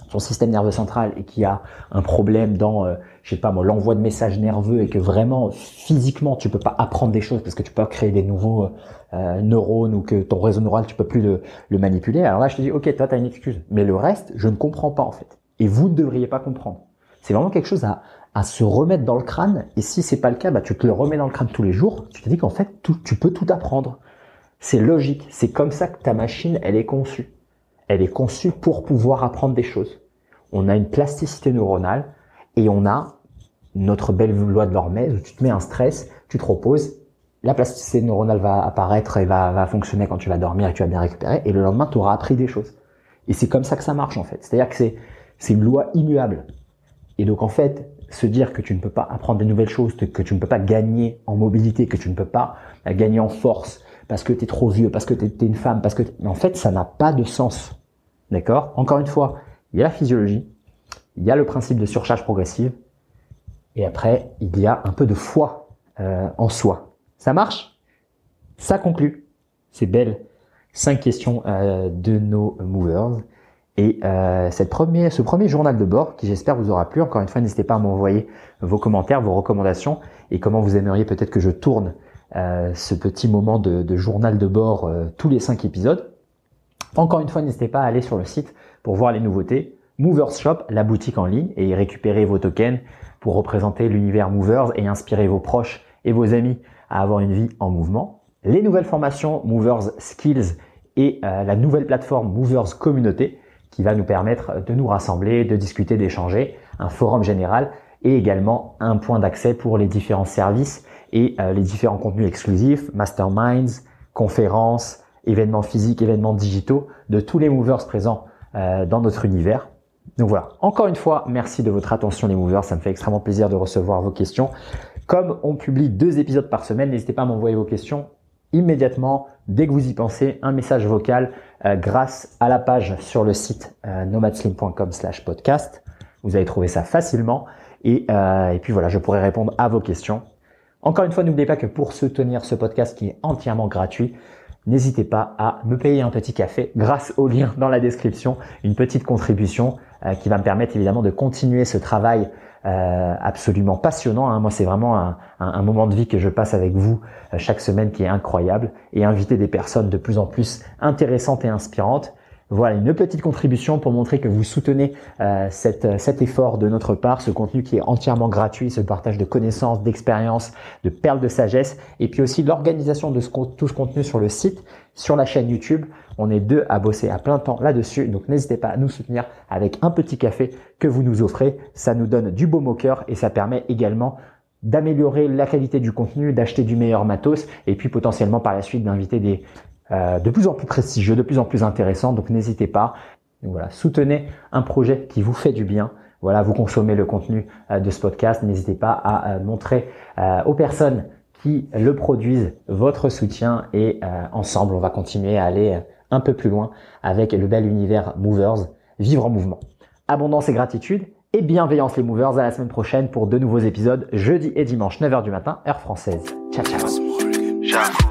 ton système nerveux central et qui a un problème dans, euh, je sais pas moi, l'envoi de messages nerveux et que vraiment physiquement tu peux pas apprendre des choses parce que tu peux pas créer des nouveaux euh, neurones ou que ton réseau neural tu peux plus le, le manipuler. Alors là je te dis ok toi tu as une excuse, mais le reste je ne comprends pas en fait. Et vous ne devriez pas comprendre. C'est vraiment quelque chose à, se remettre dans le crâne. Et si c'est pas le cas, bah, tu te le remets dans le crâne tous les jours. Tu te dis qu'en fait, tu peux tout apprendre. C'est logique. C'est comme ça que ta machine, elle est conçue. Elle est conçue pour pouvoir apprendre des choses. On a une plasticité neuronale et on a notre belle loi de l'hormèse où tu te mets un stress, tu te reposes, la plasticité neuronale va apparaître et va, fonctionner quand tu vas dormir et tu vas bien récupérer et le lendemain, tu auras appris des choses. Et c'est comme ça que ça marche en fait. C'est-à-dire que c'est une loi immuable. Et donc en fait, se dire que tu ne peux pas apprendre de nouvelles choses, que tu ne peux pas gagner en mobilité, que tu ne peux pas euh, gagner en force parce que tu es trop vieux, parce que tu es, une femme, parce que en fait ça n'a pas de sens. D'accord? Encore une fois, il y a la physiologie, il y a le principe de surcharge progressive, et après il y a un peu de foi euh, en soi. Ça marche? Ça conclut ces belles cinq questions euh, de nos movers. Et euh, cette premier, ce premier journal de bord, qui j'espère vous aura plu, encore une fois, n'hésitez pas à m'envoyer vos commentaires, vos recommandations et comment vous aimeriez peut-être que je tourne euh, ce petit moment de, de journal de bord euh, tous les cinq épisodes. Encore une fois, n'hésitez pas à aller sur le site pour voir les nouveautés. Movers Shop, la boutique en ligne, et récupérer vos tokens pour représenter l'univers Movers et inspirer vos proches et vos amis à avoir une vie en mouvement. Les nouvelles formations Movers Skills et euh, la nouvelle plateforme Movers Communauté qui va nous permettre de nous rassembler, de discuter, d'échanger, un forum général et également un point d'accès pour les différents services et euh, les différents contenus exclusifs, masterminds, conférences, événements physiques, événements digitaux de tous les movers présents euh, dans notre univers. Donc voilà, encore une fois, merci de votre attention les movers, ça me fait extrêmement plaisir de recevoir vos questions. Comme on publie deux épisodes par semaine, n'hésitez pas à m'envoyer vos questions immédiatement, dès que vous y pensez, un message vocal euh, grâce à la page sur le site euh, nomadslim.com slash podcast. Vous allez trouver ça facilement. Et, euh, et puis voilà, je pourrai répondre à vos questions. Encore une fois, n'oubliez pas que pour soutenir ce podcast qui est entièrement gratuit, n'hésitez pas à me payer un petit café grâce au lien dans la description, une petite contribution euh, qui va me permettre évidemment de continuer ce travail euh, absolument passionnant. Hein. Moi, c'est vraiment un, moment de vie que je passe avec vous chaque semaine qui est incroyable et inviter des personnes de plus en plus intéressantes et inspirantes Voilà, une petite contribution pour montrer que vous soutenez euh, cet effort de notre part, ce contenu qui est entièrement gratuit, ce partage de connaissances, d'expériences, de perles de sagesse, et puis aussi l'organisation de ce, tout ce contenu sur le site, sur la chaîne YouTube. On est deux à bosser à plein temps là-dessus, donc n'hésitez pas à nous soutenir avec un petit café que vous nous offrez. Ça nous donne du beau au cœur et ça permet également d'améliorer la qualité du contenu, d'acheter du meilleur matos et puis potentiellement par la suite d'inviter des euh, de plus en plus prestigieux, de plus en plus intéressants. Donc n'hésitez pas. voilà, soutenez un projet qui vous fait du bien. Voilà, vous consommez le contenu euh, de ce podcast. N'hésitez pas à euh, montrer aux personnes qui le produisent votre soutien et ensemble, on va continuer à aller un peu plus loin avec le bel univers Movers, vivre en mouvement. Abondance et gratitude et bienveillance les movers à la semaine prochaine pour de nouveaux épisodes jeudi et dimanche 9h du matin heure française. Ciao ciao.